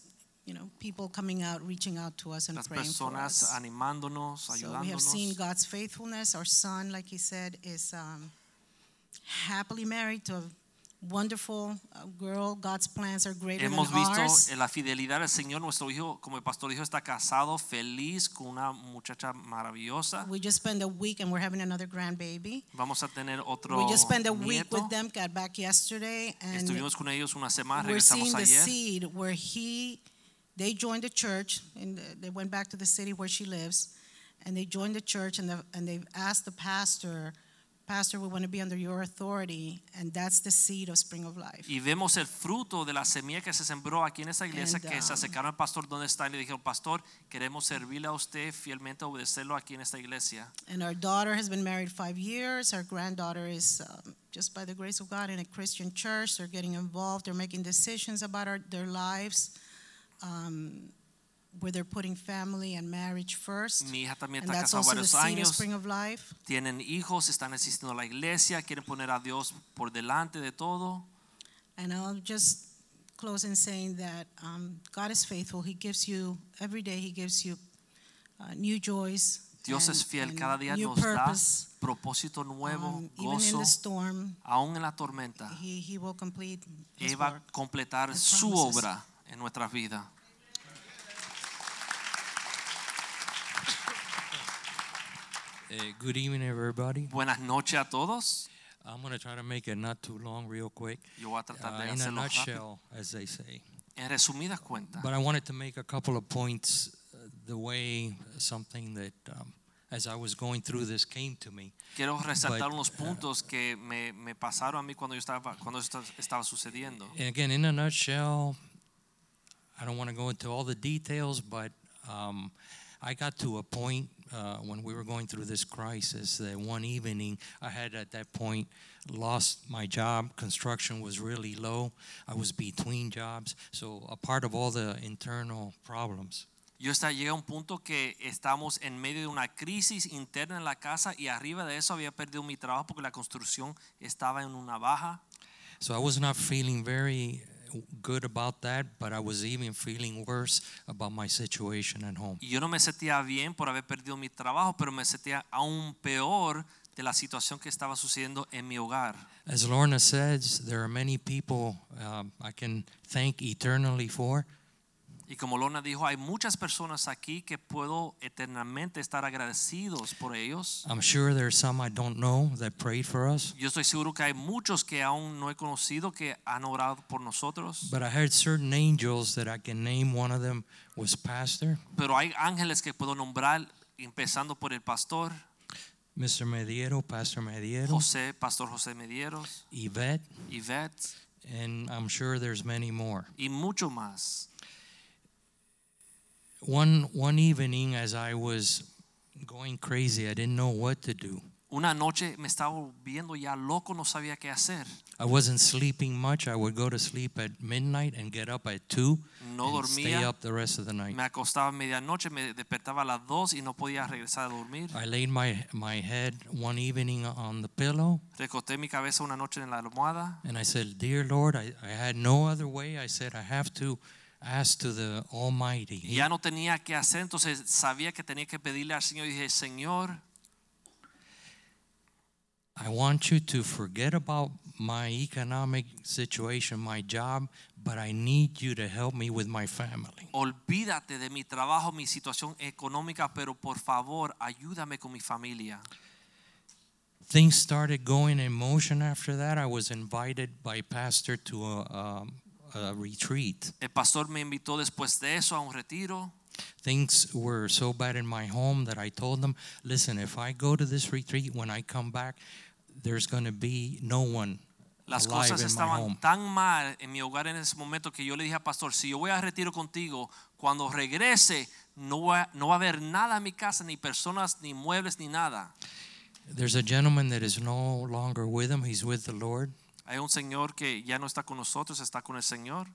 you know, people coming out, reaching out to us and las praying for us. animándonos, So we have seen. God's faithfulness. Our son, like he said, is um, happily married to a wonderful uh, girl. God's plans are greater Hemos than visto ours. en la fidelidad del Señor. Nuestro hijo, como el pastor dijo, está casado, feliz con una muchacha maravillosa. We just spent a week and we're having another grandbaby. Vamos a tener otro We just spent a week nieto. with them, got back yesterday, and Estuvimos con ellos una semana, we're seeing regresamos the ayer. seed where he, they joined the church, and they went back to the city where she lives, and they joined the church, and, the, and they've asked the pastor, Pastor, we want to be under your authority, and that's the seed of Spring of Life. Y vemos el fruto de la semilla que se sembró aquí en esa iglesia, And, que se um, acercaron al pastor donde está y le dijeron, pastor, queremos servirle a usted fielmente, obedecerlo aquí en esta iglesia. And our daughter has been married five years. Our granddaughter is, um, just by the grace of God, in a Christian church. They're getting involved. They're making decisions about our, their lives, um, where they're putting family and marriage first. Mi hija también And está that's casada also the varios seed of años, Spring of Life. tienen hijos, están asistiendo a la iglesia, quieren poner a Dios por delante de todo. And I'll just close in saying that um, God is faithful. He gives you, every day, He gives you uh, new joys. Dios and- es fiel, and cada día new nos da purpose. propósito nuevo, Um, even in gozo, the storm, aún en la tormenta. he, he will complete His Él va a work. completar His su promises. obra en nuestras vidas. Uh, good evening, everybody. Buenas noches a todos. I'm going to try to make it not too long, real quick. Yo voy a tratar Uh, de in a hacerlo rápido. nutshell, as they say. En resumidas cuentas, But I wanted to make a couple of points uh, the way something that, um, as I was going through this, came to me. quiero resaltar but, unos uh, puntos que me, me pasaron a mí cuando yo estaba cuando esto estaba sucediendo. And again, in a nutshell, I don't want to go into all the details, but um, I got to a point uh, when we were going through this crisis that one evening I had at that point lost my job. Construction was really low. I was between jobs. So, a part of all the internal problems. Yo está, llegué a un punto que estamos en medio de una crisis interna en la casa y arriba de eso había perdido mi trabajo porque la construcción estaba en una baja. So, I was not feeling very good about that, but I was even feeling worse about my situation at home. Y yo no me sentía bien por haber perdido mi trabajo, pero me sentía aún peor de la situación que estaba sucediendo en mi hogar. As Lorna says, there are many people um, I can thank eternally for. Y como Lorna dijo, hay muchas personas aquí que puedo eternamente estar agradecidos por ellos. I'm sure there's some I don't know that prayed for us. Yo estoy seguro que hay muchos que aún no he conocido que han orado por nosotros. But I had certain angels that I can name. One of them was Pastor, Pero hay ángeles que puedo nombrar, empezando por el pastor Mr. Mediero, Pastor Mediero, José, Pastor José Medieros, Yvette, Yvette and I'm sure there's many more. y mucho más. One one evening as I was going crazy, I didn't know what to do. Una noche me estaba volviendo ya loco, no sabía qué hacer. I wasn't sleeping much. I would go to sleep at midnight and get up at 2 No and stay dormía. up the rest of the night. Me acostaba a medianoche, me despertaba a las dos y no podía regresar a dormir. I laid my, my head one evening on the pillow Recosté mi cabeza una noche en la almohada and I said, Dear Lord, I, I had no other way. I said, I have to ask to the Almighty. y ya no tenía qué hacer, entonces sabía que tenía que pedirle al Señor y dije, Señor, I want you to forget about my economic situation, my job, but I need you to help me with my family. olvídate de mi trabajo, mi situación económica, pero por favor, ayúdame con mi familia. Things started going in motion after that. I was invited by pastor to a, um, a retreat. El pastor me invitó después de eso a un retiro. Things were so bad in my home that I told them, listen, if I go to this retreat, when I come back, there's going to be no one, Las alive cosas in my estaban home. tan mal en mi hogar en ese momento que yo le dije al pastor, si yo voy a retiro contigo, cuando regrese no va, no va a haber nada en mi casa, ni personas, ni muebles, ni nada. There's a gentleman that is no longer with him. He's with the Lord. Hay un señor que ya no está con nosotros, está con el Señor.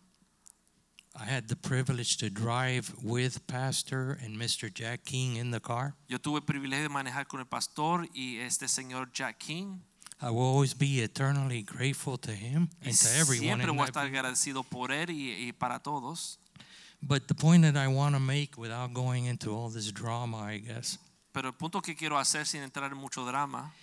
I had the privilege to drive with Pastor and Mr. Jack King in the car. Yo tuve el privilegio de manejar con el pastor y este señor Jack King. I will always be eternally grateful to him and to everyone. siempre voy a estar agradecido por él y, y para todos. But the point that I want to make without going into all this drama, I guess, Pero el punto que quiero hacer sin entrar en mucho drama,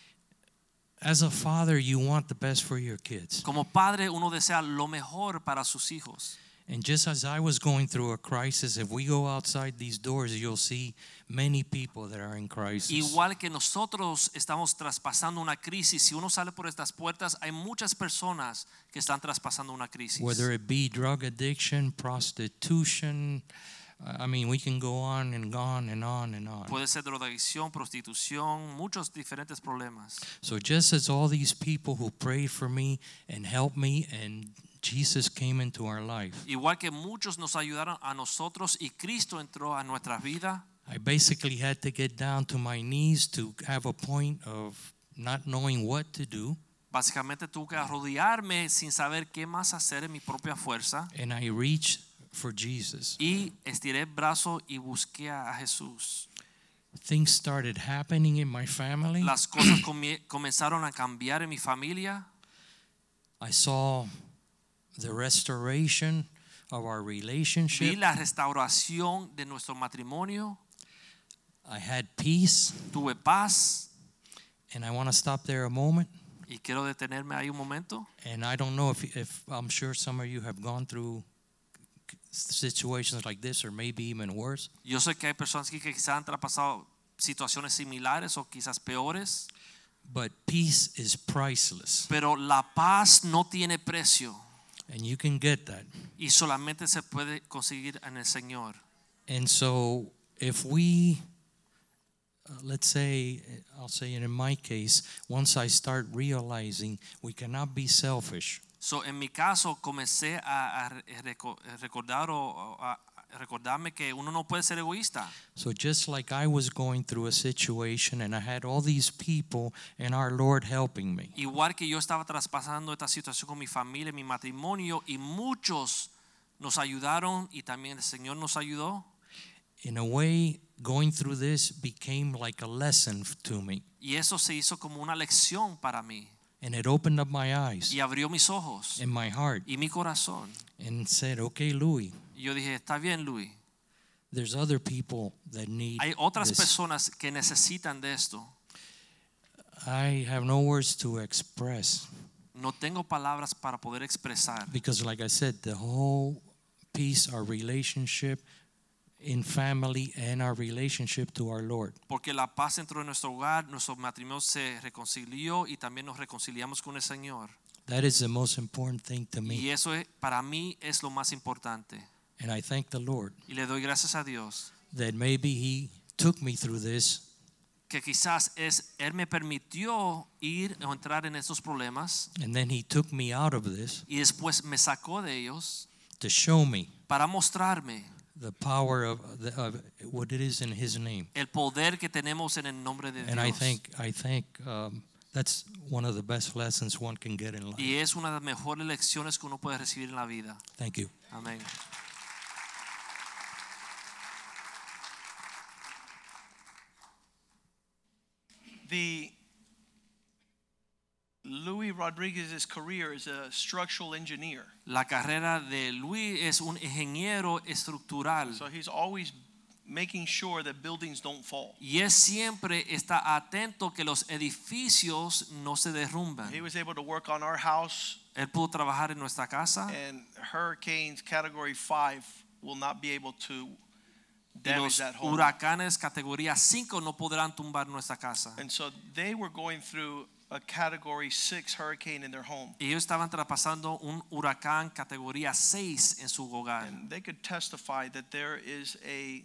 as a father, you want the best for your kids. como padre uno desea lo mejor para sus hijos. And just as I was going through a crisis, if we go outside these doors, you'll see many people that are in crisis. Igual que nosotros estamos traspasando una crisis, si uno sale por estas puertas, hay muchas personas que están traspasando una crisis. Whether it be drug addiction, prostitution, I mean, we can go on and on and on and on. Puede ser drogadicción, prostitución, muchos diferentes problemas. So just as all these people who prayed for me and helped me and Jesus came into our life, Igual que muchos nos ayudaron a nosotros y Cristo entró a nuestra vida, I basically had to get down to my knees to have a point of not knowing what to do. básicamente tuve que arrodillarme sin saber qué más hacer en mi propia fuerza And I reached for Jesus. y estiré el brazo y busqué a Jesús. Things started happening in my family. Las cosas comenzaron a cambiar en mi familia. I saw the restoration of our Vi relationship. la restauración de nuestro matrimonio. I had peace. Tuve paz And I want to stop there a moment. y quiero detenerme ahí un momento. And I don't know if, if I'm sure some of you have gone through situations like this or maybe even worse. Yo sé que hay personas que quizás han traspasado situaciones similares o quizás peores, But peace is priceless. pero la paz no tiene precio And you can get that. y solamente se puede conseguir en el Señor. And so if we, uh, let's say, I'll say it in my case, once I start realizing we cannot be selfish. So, en mi caso comencé a, a re- reco- recordar o a recordarme que uno no puede ser egoísta. So just like I was going through a situation and I had all these people and our Lord helping me. Igual que yo estaba traspasando esta situación con mi familia, mi matrimonio y muchos nos ayudaron y también el Señor nos ayudó. In a way, going through this became like a lesson to me. Y eso se hizo como una lección para mí And it opened up my eyes y abrió mis ojos and my heart y mi corazón. and said, okay, Louis, yo dije, está bien, Luis. there's other people that need Hay otras this. personas que necesitan de esto. I have no words to express No tengo palabras para poder expresar. because, like I said, the whole piece, our relationship in family and our relationship to our Lord. Porque la paz entró en nuestro hogar, nuestro matrimonio se reconcilió y también nos reconciliamos con el Señor. That is the most important thing to me. Y eso es- para mí es lo más importante. And I thank the Lord Y le doy gracias a Dios that maybe He took me through this que quizás es Él me permitió ir o entrar en estos problemas and then He took me out of this y después me sacó de ellos to show me para mostrarme the power of, the, of what it is in His name. el poder que tenemos en el nombre de And I think I think um, that's one of the best lessons one can get in life. Y es una de las mejores lecciones que uno puede recibir en la vida. Thank you. Amén. The Louis Rodriguez's career is a structural engineer. La carrera de Luis es un ingeniero estructural So he's always making sure that buildings don't fall. y él siempre está atento que los edificios no se derrumban. He was able to work on our house Él pudo trabajar en nuestra casa and hurricanes category 5 will not be able to y damage los that home. huracanes categoría 5 no podrán tumbar nuestra casa. And so they were going through a category 6 hurricane in their home. Ellos estaban traspasando un huracán categoría 6 en su hogar. And they could testify that there is a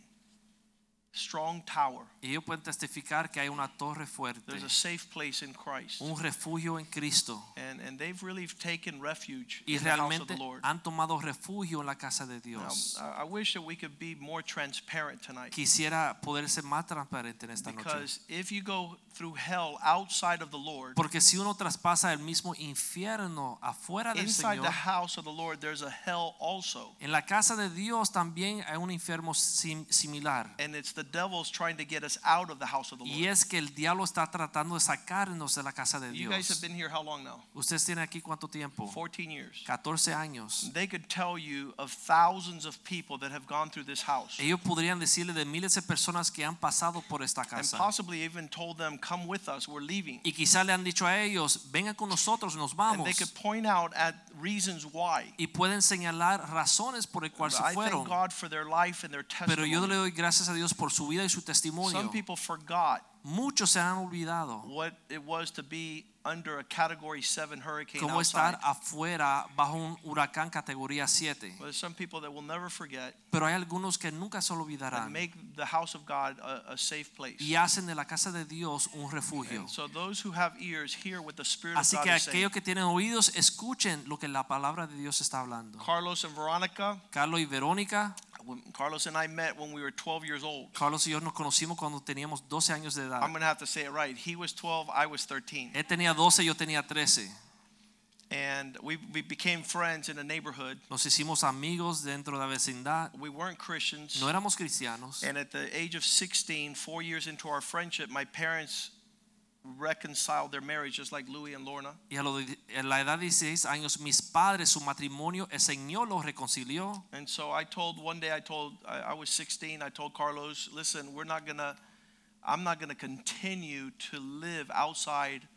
strong tower. Y ellos pueden testificar que hay una torre fuerte, There's a safe place in Christ. un refugio en Cristo. And, and they've really taken refuge Y in the house of the Lord. han tomado refugio en la casa de Dios. I I wish that we could be more transparent tonight. Quisiera poder ser más transparente en esta noche. Because if you go through hell outside of the Lord, Porque si uno traspasa el mismo infierno afuera del inside Señor, the house of the Lord, there's a hell also. en la casa de Dios también hay un infierno sim- similar. And it's the devil's trying to get us out of the house of the Lord. Y es que el diablo está tratando de sacarnos de la casa de Dios. You guys have been here how long now? Ustedes tienen aquí cuánto tiempo? 14 years. 14 años. They could tell you of thousands of people that have gone through this house. Ellos podrían decirle de miles de personas que han pasado por esta casa. And possibly even told them, Come with us, we're leaving. Y quizá le han dicho a ellos, vengan con nosotros, nos vamos. And they could point out at reasons why. Y pueden señalar razones por el cual se I thank God for their life and their testimony. Pero yo le doy gracias a Dios por su vida y su Some testimonio. people forgot Muchos se han olvidado what it was to be under a Category 7 hurricane estar afuera bajo un huracán categoría 7. But there's some people that will never forget Pero hay algunos que nunca se and olvidarán make the house of God a, a safe place. y hacen de la casa de Dios un refugio. And so those who have ears hear what the Spirit of Así God que aquellos que tienen oídos escuchen lo que la palabra de Dios está hablando. Carlos and Veronica, Carlos y Verónica, when Carlos and I met when we were 12 years old. Carlos y yo nos conocimos cuando teníamos 12 años de edad. I'm going to have to say it right. He was 12, I was 13. Él tenía 12, yo tenía 13. And we, we became friends in a neighborhood. Nos hicimos amigos dentro de la vecindad. We weren't Christians. No éramos cristianos. And at the age of 16, four years into our friendship, my parents reconciled their marriage just like Louis and Lorna. Y a, lo a la edad de 16 años, mis padres, su matrimonio, el Señor los reconcilió. And so I told one day I told I, I was 16, I told Carlos, listen, we're not gonna I'm not gonna continue to live outside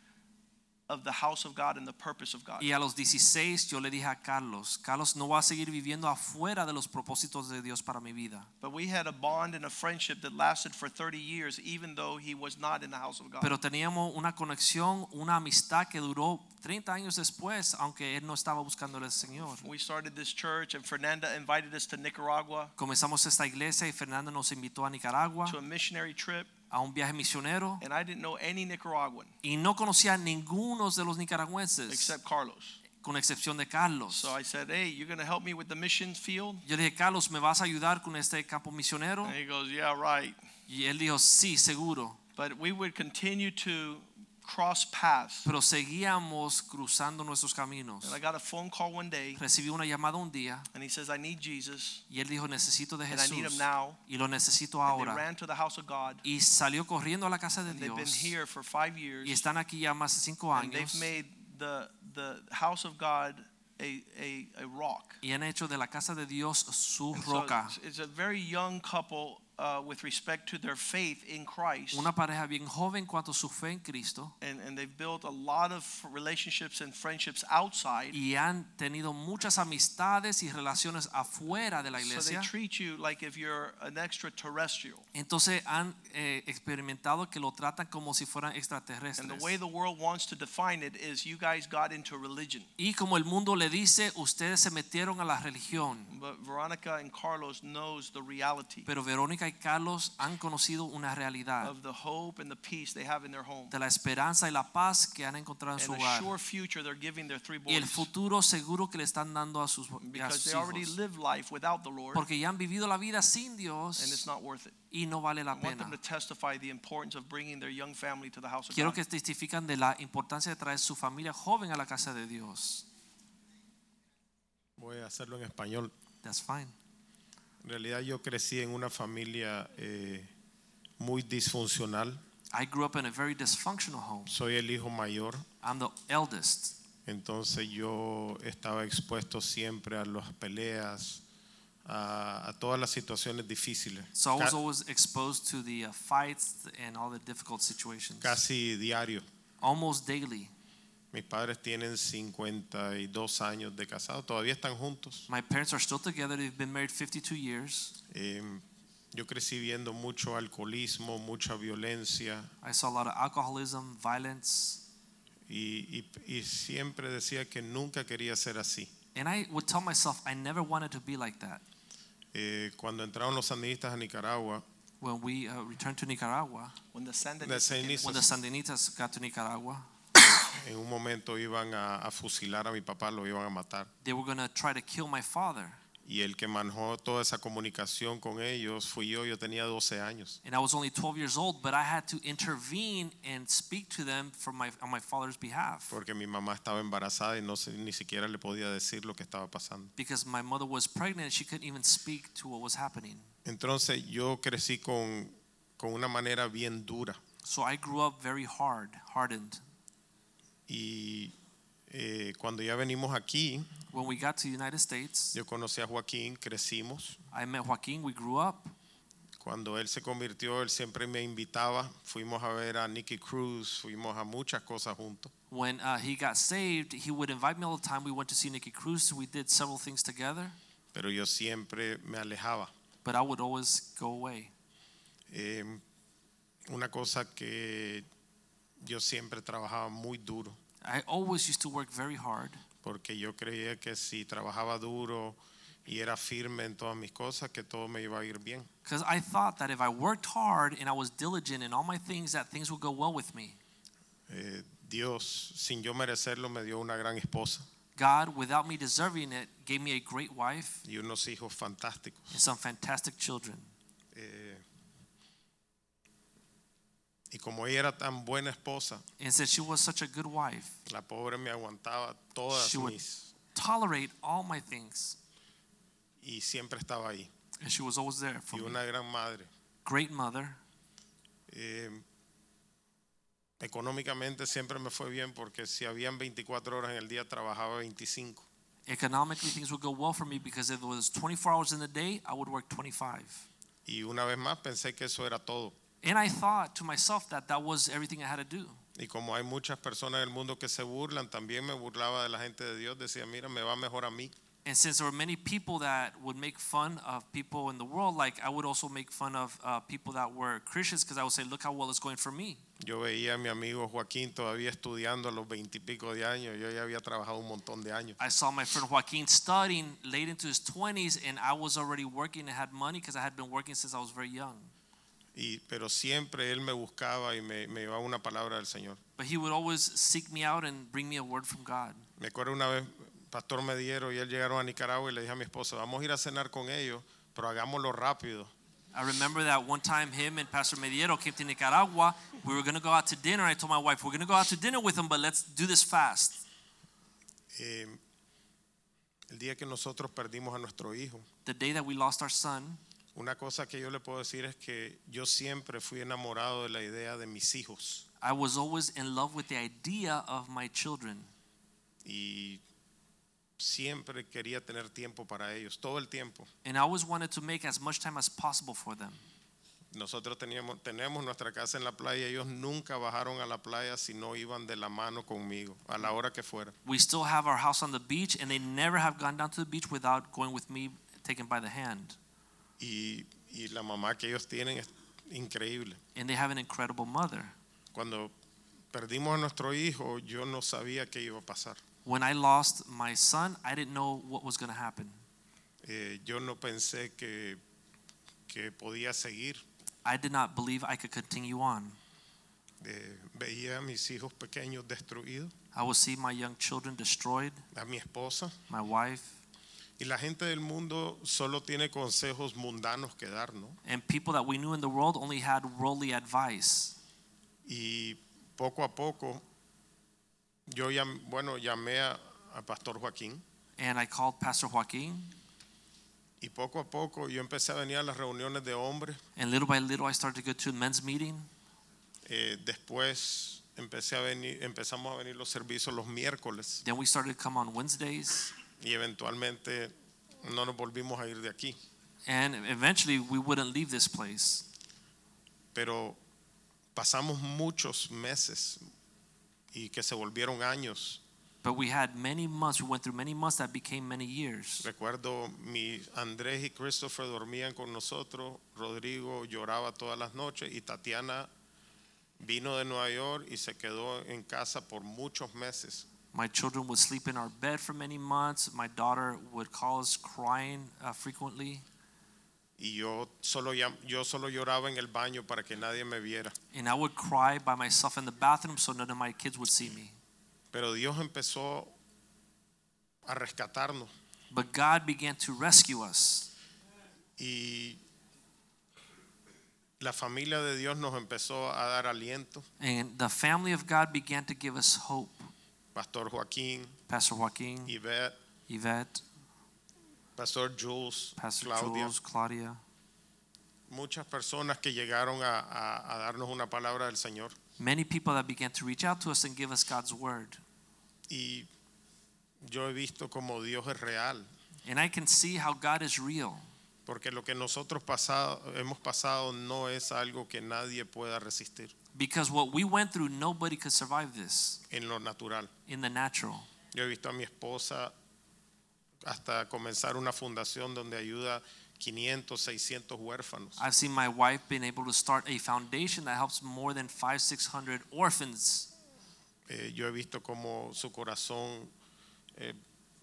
of the house of God and the purpose of God. Y a los 16 yo le dije a Carlos, Carlos, no va a seguir viviendo afuera de los propósitos de Dios para mi vida. But we had a bond and a friendship that lasted for 30 years, even though he was not in the house of God. Pero teníamos una conexión, una amistad que duró 30 años después, aunque él no estaba buscando al Señor. we started this church, and Fernanda invited us to Nicaragua Comenzamos esta iglesia y Fernando nos invitó a Nicaragua to a missionary trip, a un viaje misionero and I didn't know any Nicaraguan y no conocía a ninguno de los nicaragüenses, except Carlos. con excepción de Carlos. So I said, "Hey, you're going to help me with the missions field?" Yo dije, Carlos, ¿me vas a ayudar con este campo misionero? And he goes, "Yeah, right." Y él dijo, sí, seguro. But we would continue to cross paths. Pero seguíamos cruzando nuestros caminos. And I got a phone call one day, Recibí una llamada un día and he says, "I need Jesus, y él dijo, necesito de Jesús. and I need him now." y lo necesito And they ahora. ran to the house of God, Y salió corriendo a la casa de and they've been here for five years. Y están aquí ya más de cinco and they've made the the house of God a a, a rock. Y han hecho de la casa de Dios su so roca. it's- it's a very young couple uh, with respect to their faith in Christ. Una pareja bien joven cuanto su fe en Cristo. and, and they've built a lot of relationships and friendships outside. Y han tenido muchas amistades y relaciones afuera de la iglesia. So they treat you like if you're an extraterrestrial. Entonces han eh, experimentado que lo tratan como si fueran extraterrestres. And the way the world wants to define it is you guys got into religion. Y como el mundo le dice, ustedes se metieron a la religión. But Veronica and Carlos knows the reality Pero Verónica y Carlos han conocido una realidad of the hope and the peace they have in their home. de la esperanza y la paz que han encontrado en su hogar. sure future they're giving their three Y el futuro seguro que le están dando a sus, a Because sus they already hijos. lived life without the Lord Porque ya han vivido la vida sin and it's Dios not worth it. y no vale I la want pena. them to testify the importance of bringing their young family to the house of Quiero God. que testifican de la importancia de traer su familia joven a la casa de Dios. Voy a hacerlo en español. That's fine. En realidad yo crecí en una familia eh, muy disfuncional. I grew up in a very dysfunctional home. Soy el hijo mayor, I'm the eldest. entonces yo estaba expuesto siempre a las peleas, a, a todas las situaciones difíciles. So I was always exposed to the uh, fights and all the difficult situations. casi diario. Almost daily. Mis padres tienen 52 años de casado, todavía están juntos. My parents are still together. They've been married 52 years. Eh, yo crecí viendo mucho alcoholismo, mucha violencia I saw a lot of alcoholism, violence, y, y- y siempre decía que nunca quería ser así. and I would tell myself I never wanted to be like that. Eh, cuando entraron los sandinistas a Nicaragua, When we uh, returned to Nicaragua, when the Sandinistas when the Sandinistas got to Nicaragua, En un momento iban a, a fusilar a mi papá, lo iban a matar. they were going to try to kill my father. Y el que manejó toda esa comunicación con ellos fui yo, yo tenía 12 años. And I was only 12 years old, but I had to intervene and speak to them for my, on my father's behalf. Porque mi mamá estaba embarazada y no se- ni siquiera le podía decir lo que estaba pasando. Because my mother was pregnant and she couldn't even speak to what was happening. Entonces yo crecí con, con una manera bien dura. So I grew up very hard, hardened. Y eh, cuando ya venimos aquí, When we got to the United States, yo conocí a Joaquín, crecimos. I met Joaquin, we grew up. Cuando él se convirtió, él siempre me invitaba. Fuimos a ver a Nicky Cruz, fuimos a muchas cosas juntos. When uh, he got saved, he would invite me all the time. We went to see Nicky Cruz. We did several things together, Pero yo siempre me alejaba. but I would always go away. Eh, una cosa que yo siempre trabajaba muy duro, I always used to work very hard porque yo creía que si trabajaba duro y era firme en todas mis cosas, que todo me iba a ir bien. because I thought that if I worked hard and I was diligent in all my things, that things would go well with me. Eh, Dios, sin yo merecerlo, me dio una gran esposa God, without me deserving it, gave me a great wife y unos hijos fantásticos. and some fantastic children. Eh, y como ella era tan buena esposa, And since she was such a good wife, la pobre me aguantaba todas She would- mis tolerate all my things, y siempre estaba ahí. and she was always there for Y me. una gran madre. Great mother. Eh, económicamente siempre me fue bien porque si habían 24 horas en el día trabajaba 25. Economically, things would go well for me because if it was 24 hours in the day, I would work 25. Y una vez más pensé que eso era todo. And I thought to myself that that was everything I had to do. Y como hay muchas personas en el mundo que se burlan, también me burlaba de la gente de Dios. Decía, mira, me va mejor a mí. And since there were many people that would make fun of people in the world, like I would also make fun of uh, people that were Christians because I would say, look how well it's going for me. Yo veía a mi amigo Joaquín todavía estudiando a los veintipico de años. Yo ya había trabajado un montón de años. I saw my friend Joaquin studying late into his 20s, and I was already working and had money because I had been working since I was very young. Y, pero siempre él me buscaba y me, me llevaba una palabra del Señor. But he would always seek me out and bring me a word from God. Me acuerdo una vez, Pastor Mediero y él llegaron a Nicaragua y le dije a mi esposa, vamos a ir a cenar con ellos, pero hagámoslo rápido. I remember that one time him and Pastor Mediero came to Nicaragua. We were going to go out to dinner. I told my wife, we're going to go out to dinner with him, but let's do this fast. Eh, el día que nosotros perdimos a nuestro hijo, The day that we lost our son, una cosa que yo le puedo decir es que yo siempre fui enamorado de la idea de mis hijos I was always in love with the idea of my children. y siempre quería tener tiempo para ellos, todo el tiempo. And I always wanted to make as much time as possible for them. Nosotros teníamos, tenemos nuestra casa en la playa, ellos nunca bajaron a la playa si no iban de la mano conmigo, a la hora que fuera. We still have our house on the beach, and they never have gone down to the beach without going with me, taken by the hand. Y, y la mamá que ellos tienen es increíble. And they have an incredible mother. Cuando perdimos a nuestro hijo, yo no sabía qué iba a pasar. When I lost my son, I didn't know what was going to happen. Eh, yo no pensé que, que podía seguir. I did not believe I could continue on. Eh, veía a mis hijos pequeños destruidos, I would see my young children destroyed, a mi esposa. my wife, Y la gente del mundo solo tiene consejos mundanos que dar, ¿no? and people that we knew in the world only had worldly advice. Y poco a poco, yo llam- bueno, llamé a, a Pastor Joaquín And I called Pastor Joaquin, y poco a poco yo empecé a venir a las reuniones de hombres. and little by little I started to go to men's meeting. Eh, después empecé a venir, empezamos a venir los servicios los miércoles Then we started to come on Wednesdays, y eventualmente no nos volvimos a ir de aquí. and eventually we wouldn't leave this place. Pero pasamos muchos meses y que se volvieron años. But we had many months, we went through many months that became many years. Recuerdo mi Andrés y Christopher dormían con nosotros, Rodrigo lloraba todas las noches y Tatiana vino de Nueva York y se quedó en casa por muchos meses. My children would sleep in our bed for many months. My daughter would call us crying uh, frequently. y yo solo, yo solo lloraba en el baño para que nadie me viera. And I would cry by myself in the bathroom so none of my kids would see me. Pero Dios empezó a rescatarnos But God began to rescue us. y la familia de Dios nos empezó a dar aliento. And the family of God began to give us hope. Pastor Joaquín, Pastor Joaquin, Yvette, Yvette, Pastor Jules, Pastor Claudia, Jules, Claudia. muchas personas que llegaron a, a- a darnos una palabra del Señor. Many people that began to reach out to us and give us God's word. Y yo he visto como Dios es real, And I can see how God is real. porque lo que nosotros pasado, hemos pasado no es algo que nadie pueda resistir Because what we went through, nobody could survive this en lo natural. in the natural. Yo he visto a mi esposa hasta comenzar una fundación donde ayuda 500, 600 huérfanos. I've seen my wife been able to start a foundation that helps more than five, six hundred orphans. Eh, yo he visto como su corazón eh,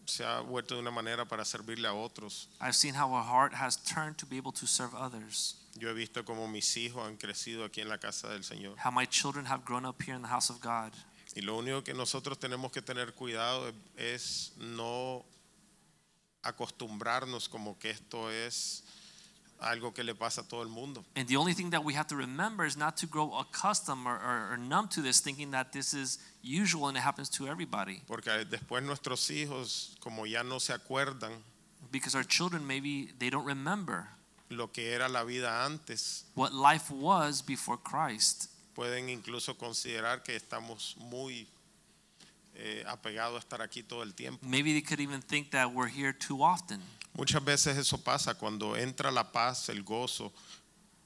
se ha vuelto de una manera para servirle a otros. I've seen how her heart has turned to be able to serve others. Yo he visto como mis hijos han crecido aquí en la casa del Señor. How my children have grown up here in the house of God. Y lo único que nosotros tenemos que tener cuidado es no acostumbrarnos como que esto es algo que le pasa a todo el mundo. And the only thing that we have to remember is not to grow accustomed or, or, or numb to this, thinking that this is usual and it happens to everybody. Porque después nuestros hijos, como ya no se acuerdan Because our children, maybe they don't remember lo que era la vida antes, what life was before Christ. pueden incluso considerar que estamos muy eh, apegados a estar aquí todo el tiempo. Maybe they could even think that we're here too often. Muchas veces eso pasa cuando entra la paz, el gozo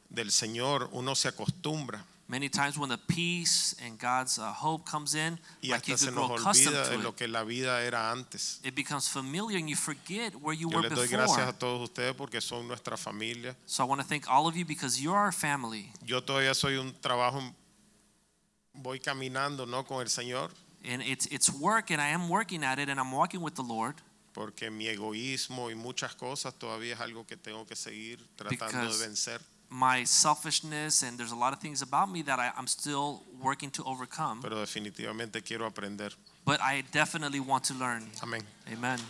del Señor, uno se acostumbra Many times when the peace and God's uh, hope comes in, y like you could grow accustomed to lo it. que la vida era antes. It becomes familiar and you forget where you Yo were les doy gracias before. a todos ustedes porque son nuestra familia. So I want to thank all of you because you're our family. Yo todavía soy un trabajo, voy caminando ¿no? con el Señor And it's, it's work and I am working at it and I'm walking with the Lord porque mi egoísmo y muchas cosas todavía es algo que tengo que seguir tratando Because- de vencer. my selfishness and there's a lot of things about me that I, I'm still working to overcome. Pero definitivamente quiero aprender. But I definitely want to learn. Amén. Amen.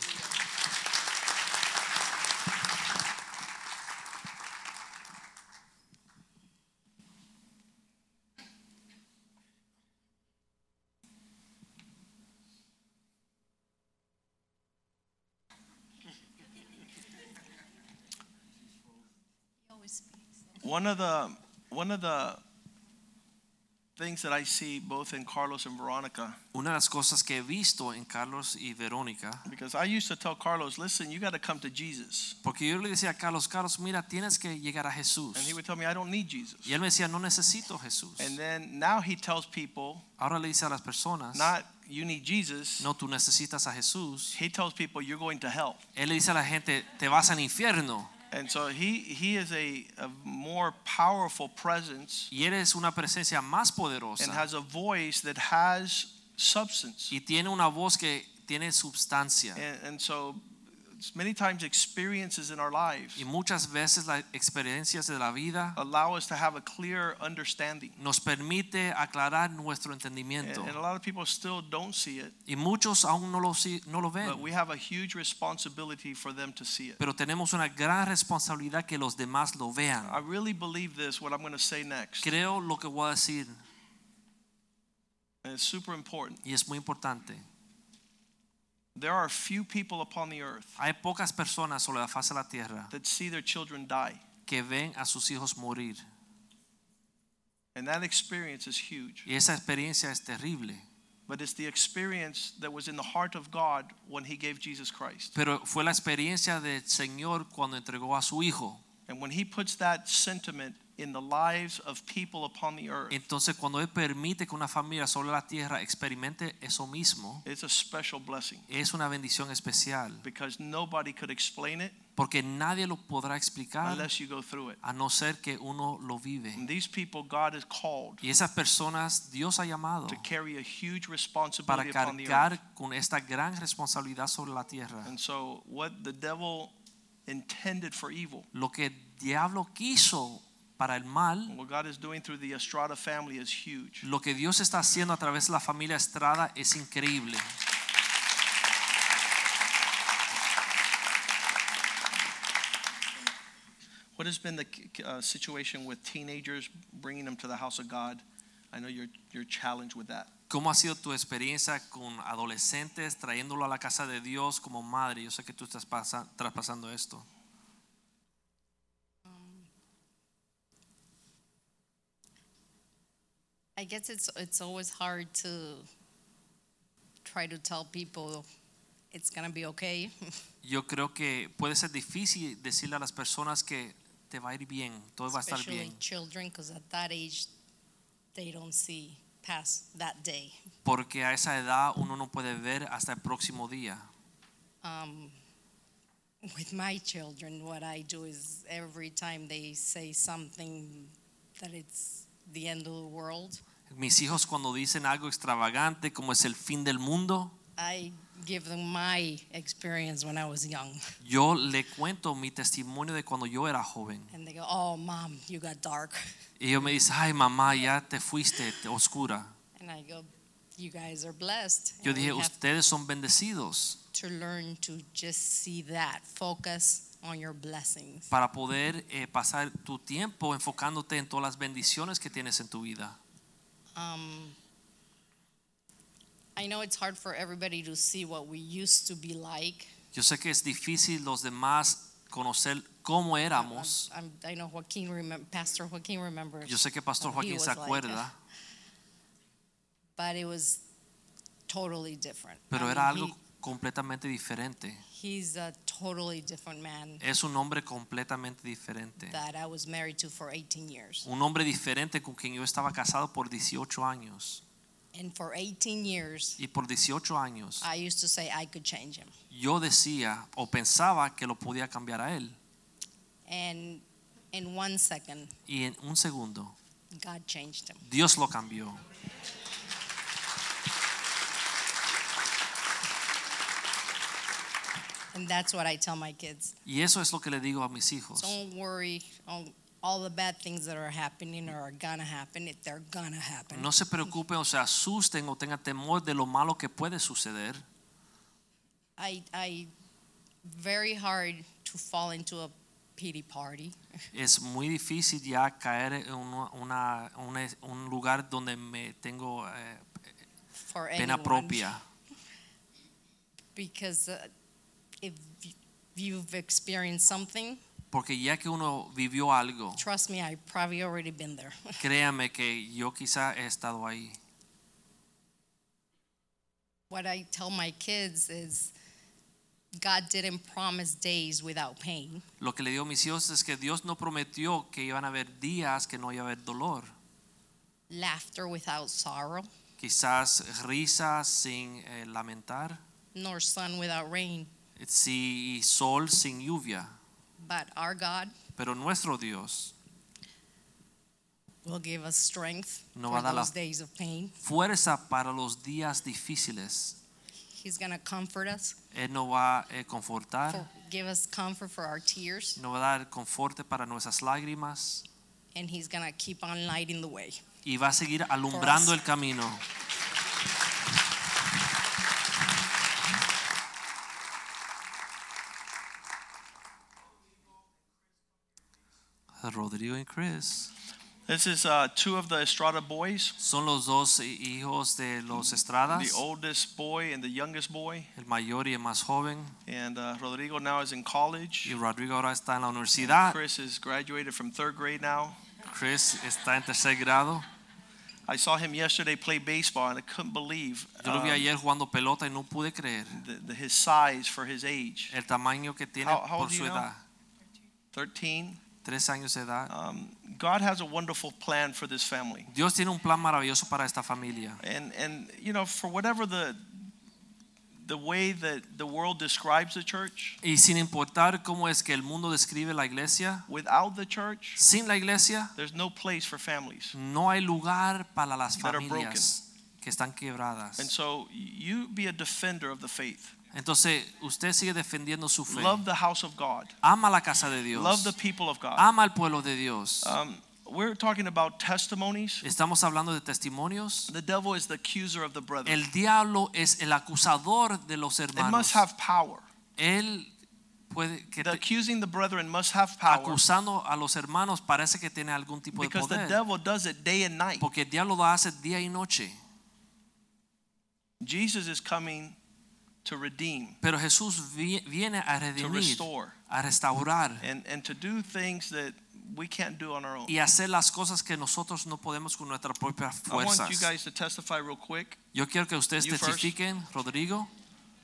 One of the one of the things that I see both in Carlos and Veronica, Una de las cosas que he visto en Carlos y Verónica, because I used to tell Carlos, listen, you got to come to Jesus. porque yo le decía a Carlos, Carlos, mira, tienes que llegar a Jesús. And he would tell me, I don't need Jesus. Y él me decía, no necesito Jesús. And then now he tells people, Ahora le dice a las personas, not you need Jesus. no, tú necesitas a Jesús. He tells people you're going to hell. Él le dice a la gente, te vas al infierno. And so he he is a, a more powerful presence Y eres una presencia más poderosa. and has a voice that has substance. Y tiene una voz que tiene substancia. And, and so many times experiences in our lives Y muchas veces las experiencias de la vida allow us to have a clear understanding. nos permite aclarar nuestro And, entendimiento. and a lot of people still don't see it, Y muchos aún no lo, no lo ven. but we have a huge responsibility for them to see it. Pero tenemos una gran responsabilidad que los demás lo vean. I really believe this, what I'm going to say next. Creo lo que voy a decir And it's super important. y es muy importante. There are few people upon the earth Hay pocas personas sobre la faz de la tierra that see their children die. que ven a sus hijos morir. And that experience is huge. Y esa experiencia es terrible. But it's the experience that was in the heart of God when He gave Jesus Christ. Pero fue la experiencia del Señor cuando entregó a su hijo. And when He puts that sentiment in the lives of people upon the earth, Entonces cuando Él permite que una familia sobre la tierra experimente eso mismo, it's a special blessing es una bendición especial. because nobody could explain it Porque nadie lo podrá explicar unless you go through it. a no ser que uno lo vive. And these people God has called Y esas personas Dios ha llamado to carry a huge para responsibility upon the earth. cargar con esta gran responsabilidad sobre la tierra. And so what the devil intended for evil, Lo que diablo quiso para el mal, what God is doing through the Estrada family is huge. lo que Dios está haciendo a través de la familia Estrada es increíble. What has been the uh, situation with teenagers bringing them to the house of God? I know you're, you're challenged with that. ¿Cómo ha sido tu experiencia con adolescentes trayéndolo a la casa de Dios como madre? Yo sé que tú estás pasa- traspasando esto. I guess it's it's always hard to try to tell people it's gonna be okay. Yo creo que puede ser difícil decirle a las personas que te va a ir bien, todo va a estar especially bien, children, because at that age they don't see past that day. porque a esa edad uno no puede ver hasta el próximo día. Um, with my children, what I do is every time they say something that it's the end of the world, Mis hijos cuando dicen algo extravagante como es el fin del mundo, I give them my experience when I was young, yo le cuento mi testimonio de cuando yo era joven. and they go, "Oh, mom, you got dark," Y ellos me dicen, ay mamá, ya te fuiste te- oscura. and I go, "You guys are blessed." Yo dije, ustedes son bendecidos to learn to just see that, focus on your blessings. para poder eh, pasar tu tiempo enfocándote en todas las bendiciones que tienes en tu vida. Um, I know it's hard for everybody to see what we used to be like. Yo sé que es difícil los demás conocer cómo éramos. I'm, I know Joaquin, remem- Pastor Joaquin remembers. Yo sé que Pastor Joaquín se was like, acuerda, but it was totally different. I pero mean, era algo he- completamente diferente. he's a totally different man Es un hombre completamente diferente. that I was married to for 18 years. Un hombre diferente con quien yo estaba casado por 18 años. And for 18 years, Y por 18 años I used to say I could change him. yo decía o pensaba que lo podía cambiar a él. And in one second, Y en un segundo God changed him. Dios lo cambió. And that's what I tell my kids. Y eso es lo que le digo a mis hijos. Don't worry on all the bad things that are happening or are gonna happen. If they're gonna happen. No se preocupen o se asusten o tengan temor de lo malo que puede suceder. I, I, very hard to fall into a pity party. Es muy difícil ya caer en una, una- un lugar donde me tengo eh, for pena anyone. propia. Because uh, you've experienced something, Porque ya que uno vivió algo, trust me, I've probably already been there. créame que yo quizá he estado ahí. what I tell my kids is God didn't promise days without pain. Lo que le digo a mis hijos es que Dios no prometió que iban a haber días que no iba a haber dolor. laughter without sorrow, Quizás risas sin eh, lamentar, nor sun without rain. Si sol sin lluvia. But our God Pero nuestro Dios will give us strength No for va a dar la- those days of pain. fuerza para los días difíciles. He's going to comfort us, Él nos va a eh, for, confortar, give us comfort for our tears, nos va a dar conforte para nuestras lágrimas and He's going to keep on lighting the way. y va a seguir alumbrando el camino. Rodrigo y Chris This is uh, two of the Estrada boys, son los dos hijos de los Estradas, the oldest boy and the youngest boy. el mayor y el más joven. And uh, Rodrigo now is in college. Y Rodrigo ahora está en la universidad. Chris is graduated from third grade now. Chris está en tercer grado. I saw him yesterday play baseball, and I couldn't believe Yo lo vi um, ayer jugando pelota y no pude creer the, the, his size for his age. el tamaño que tiene How- how por old su are you now? edad. 13. Tres años de edad. Um, God has a wonderful plan for this family. Dios tiene un plan maravilloso para esta familia. And, and you know, for whatever the, the way that the world describes the church, Y sin importar cómo es que el mundo describe la iglesia, without the church, sin la iglesia there's no place for families. no hay lugar para las That are familias que están quebradas. And so you be a defender of the faith. Entonces, usted sigue defendiendo su fe. Love the house of God. Ama la casa de Dios. Love the people of God. Ama al pueblo de Dios. Um, we're talking about testimonies. Estamos hablando de testimonios. The devil is the accuser of the brethren. El diablo es el acusador de los It hermanos. must have power. Él puede que The te- accusing the brethren must have power acusando a los hermanos parece que tiene algún tipo de because the poder. devil does it day and night. Porque el diablo lo hace día y noche. Jesus is coming to redeem, Pero Jesús vi- viene a to redimir, restore, a restaurar and, and to do things that we can't do on our own. y hacer las cosas que nosotros no podemos con nuestras propias I want fuerzas. you guys to testify real quick. Yo quiero que ustedes You first. testifiquen, Rodrigo,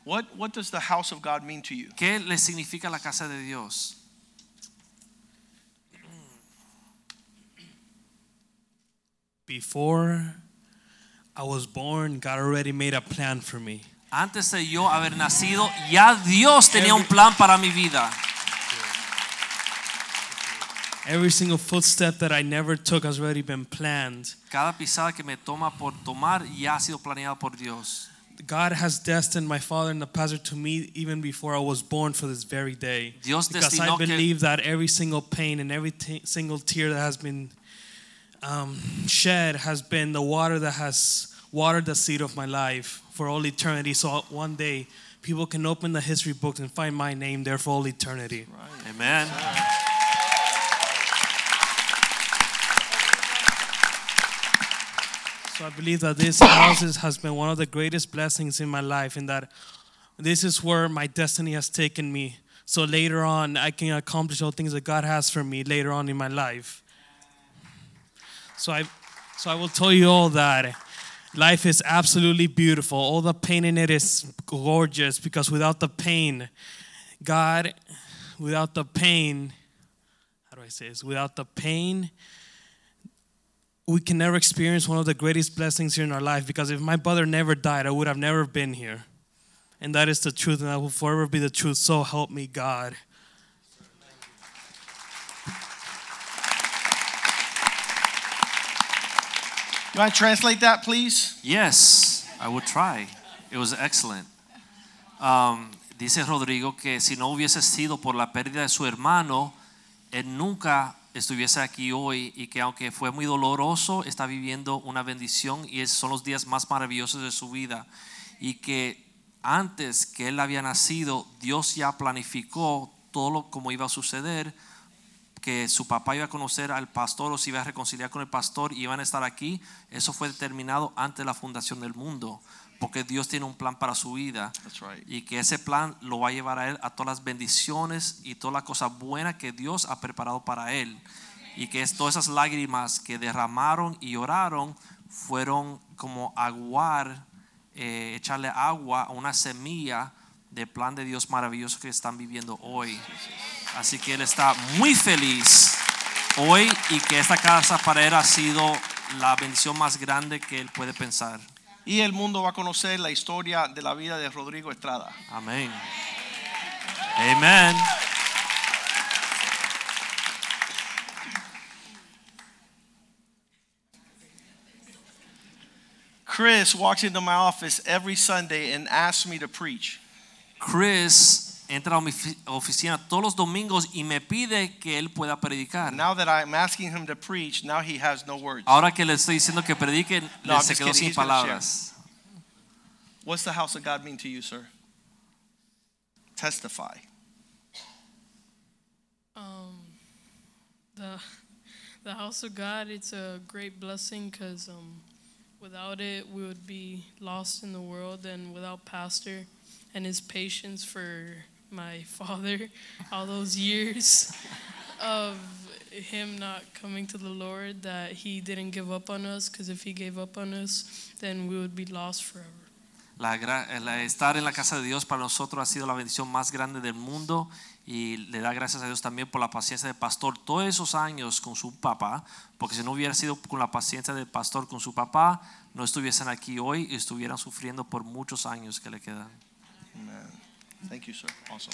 What, what does the house of God mean to you? ¿qué le significa la casa de Dios? Before I was born, God already made a plan for me. Antes de yo haber nacido, ya Dios tenía un plan para mi vida. Every single footstep that I never took has already been planned. Cada pisada que me toma por tomar ya ha sido planeada por Dios. God has destined my father and the pastor to me even before I was born for this very day. Dios because I believe that every single pain and every single tear that has been um, shed has been the water that has watered the seed of my life for all eternity. So one day people can open the history books and find my name there for all eternity. Amen. So I believe that this house has been one of the greatest blessings in my life, and that this is where my destiny has taken me. So later on, I can accomplish all things that God has for me later on in my life. So I, so I will tell you all that life is absolutely beautiful. All the pain in it is gorgeous because without the pain, God, without the pain, how do I say this? Without the pain, we can never experience one of the greatest blessings here in our life because if my brother never died, I would have never been here. And that is the truth, and that will forever be the truth. So help me God. Want to translate that, please? Yes, I would try. It was excellent. Um, dice Rodrigo que si no hubiese sido por la pérdida de su hermano, él nunca estuviese aquí hoy y que aunque fue muy doloroso, está viviendo una bendición y son los días más maravillosos de su vida. Y que antes que él había nacido, Dios ya planificó todo lo como iba a suceder que su papá iba a conocer al pastor o se iba a reconciliar con el pastor y iban a estar aquí, eso fue determinado antes de la fundación del mundo, porque Dios tiene un plan para su vida right. y que ese plan lo va a llevar a él a todas las bendiciones y todas las cosas buenas que Dios ha preparado para él. Y que es- todas esas lágrimas que derramaron y lloraron fueron como aguar, eh, echarle agua a una semilla del plan de Dios maravilloso que están viviendo hoy. Así que él está muy feliz hoy y que esta casa para él ha sido la bendición más grande que él puede pensar. Y el mundo va a conocer la historia de la vida de Rodrigo Estrada. Amén. Amen. Chris walks into my office every Sunday and asks me to preach. Chris entra a mi oficina todos los domingos y me pide que él pueda predicar. Now that I'm asking him to preach, now he has no words. Ahora que le estoy diciendo que predique, No, se quedó sin He's gonna share. palabras. What's the house of God mean to you, sir? Testify. Um, the the house of God, it's a great blessing because um, without it, we would be lost in the world, and without Pastor and his patience for my father, all those years of him not coming to the Lord, that he didn't give up on us. Because if he gave up on us, then we would be lost forever. La gra- eh, el estar en la casa de Dios para nosotros ha sido la bendición más grande del mundo y le da gracias a Dios también por la paciencia del pastor todos esos años con su papá, porque si no hubiera sido con la paciencia del pastor con su papá, no estuviesen aquí hoy y estuvieran sufriendo por muchos años que le quedan. Amen. Thank you, sir. Awesome.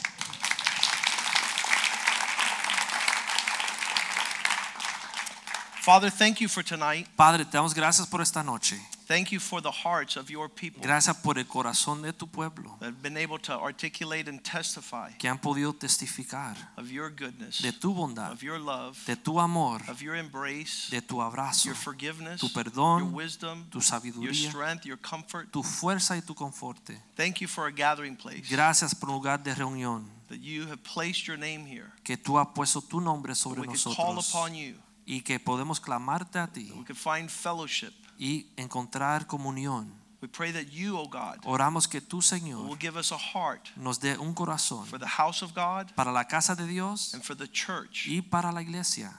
Father, thank you for tonight. Padre, te damos gracias por esta noche. Thank you for the hearts of your people Gracias por el corazón de tu pueblo that have been able to articulate and testify que han podido testificar of your goodness, de tu bondad, of your love, de tu amor, of your embrace, de tu abrazo, your forgiveness, tu perdón. your wisdom, tu sabiduría. your strength, your comfort. tu fuerza y tu conforte. Thank you for a gathering place Gracias por un lugar de reunión that you have placed your name here. que tú has puesto tu nombre sobre We can call upon you. y que podemos clamarte a ti We can find fellowship. Y encontrar comunión. We pray that you, O God, Oramos que tú, will give us a heart nos dé un corazón for the house of God para la casa de Dios and for the church. y para la iglesia.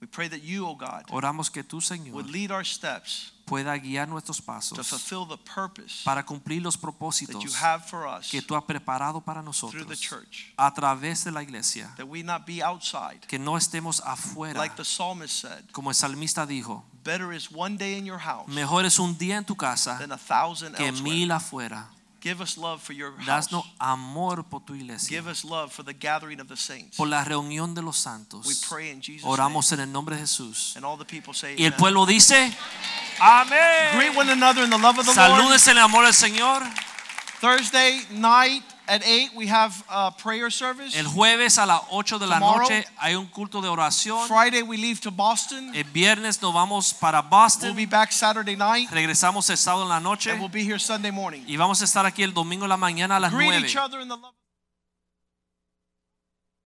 We pray that you, O God, Oramos que tú, Señor, would lead our steps pueda guiar nuestros to fulfill the purpose para cumplir los that you have for us que tú has preparado para through the church. a través de la iglesia. That we not be outside. Que no estemos afuera. Like the psalmist said, Como el salmista dijo, better is one day in your house mejor es un día en tu casa than a thousand que elsewhere. mil afuera. Give us love for your house. Danos amor por tu iglesia, Give us love for the gathering of the saints. por la reunión de los We pray in Jesus' Oramos en el nombre de Jesús. name. And all the people say Y el amen. pueblo dice, Amén. Greet one another in the love of the Lord. Salúdense en el amor del Señor. Thursday night at 8 we have a prayer service. El jueves a las 8 de la Tomorrow. noche hay un culto de oración. Friday we leave to Boston. El viernes nos vamos para Boston. We'll be back Saturday night Regresamos el sábado en la noche. and we'll be here Sunday morning. Y vamos a estar aquí el domingo en la mañana a las Greet 9. each other in the love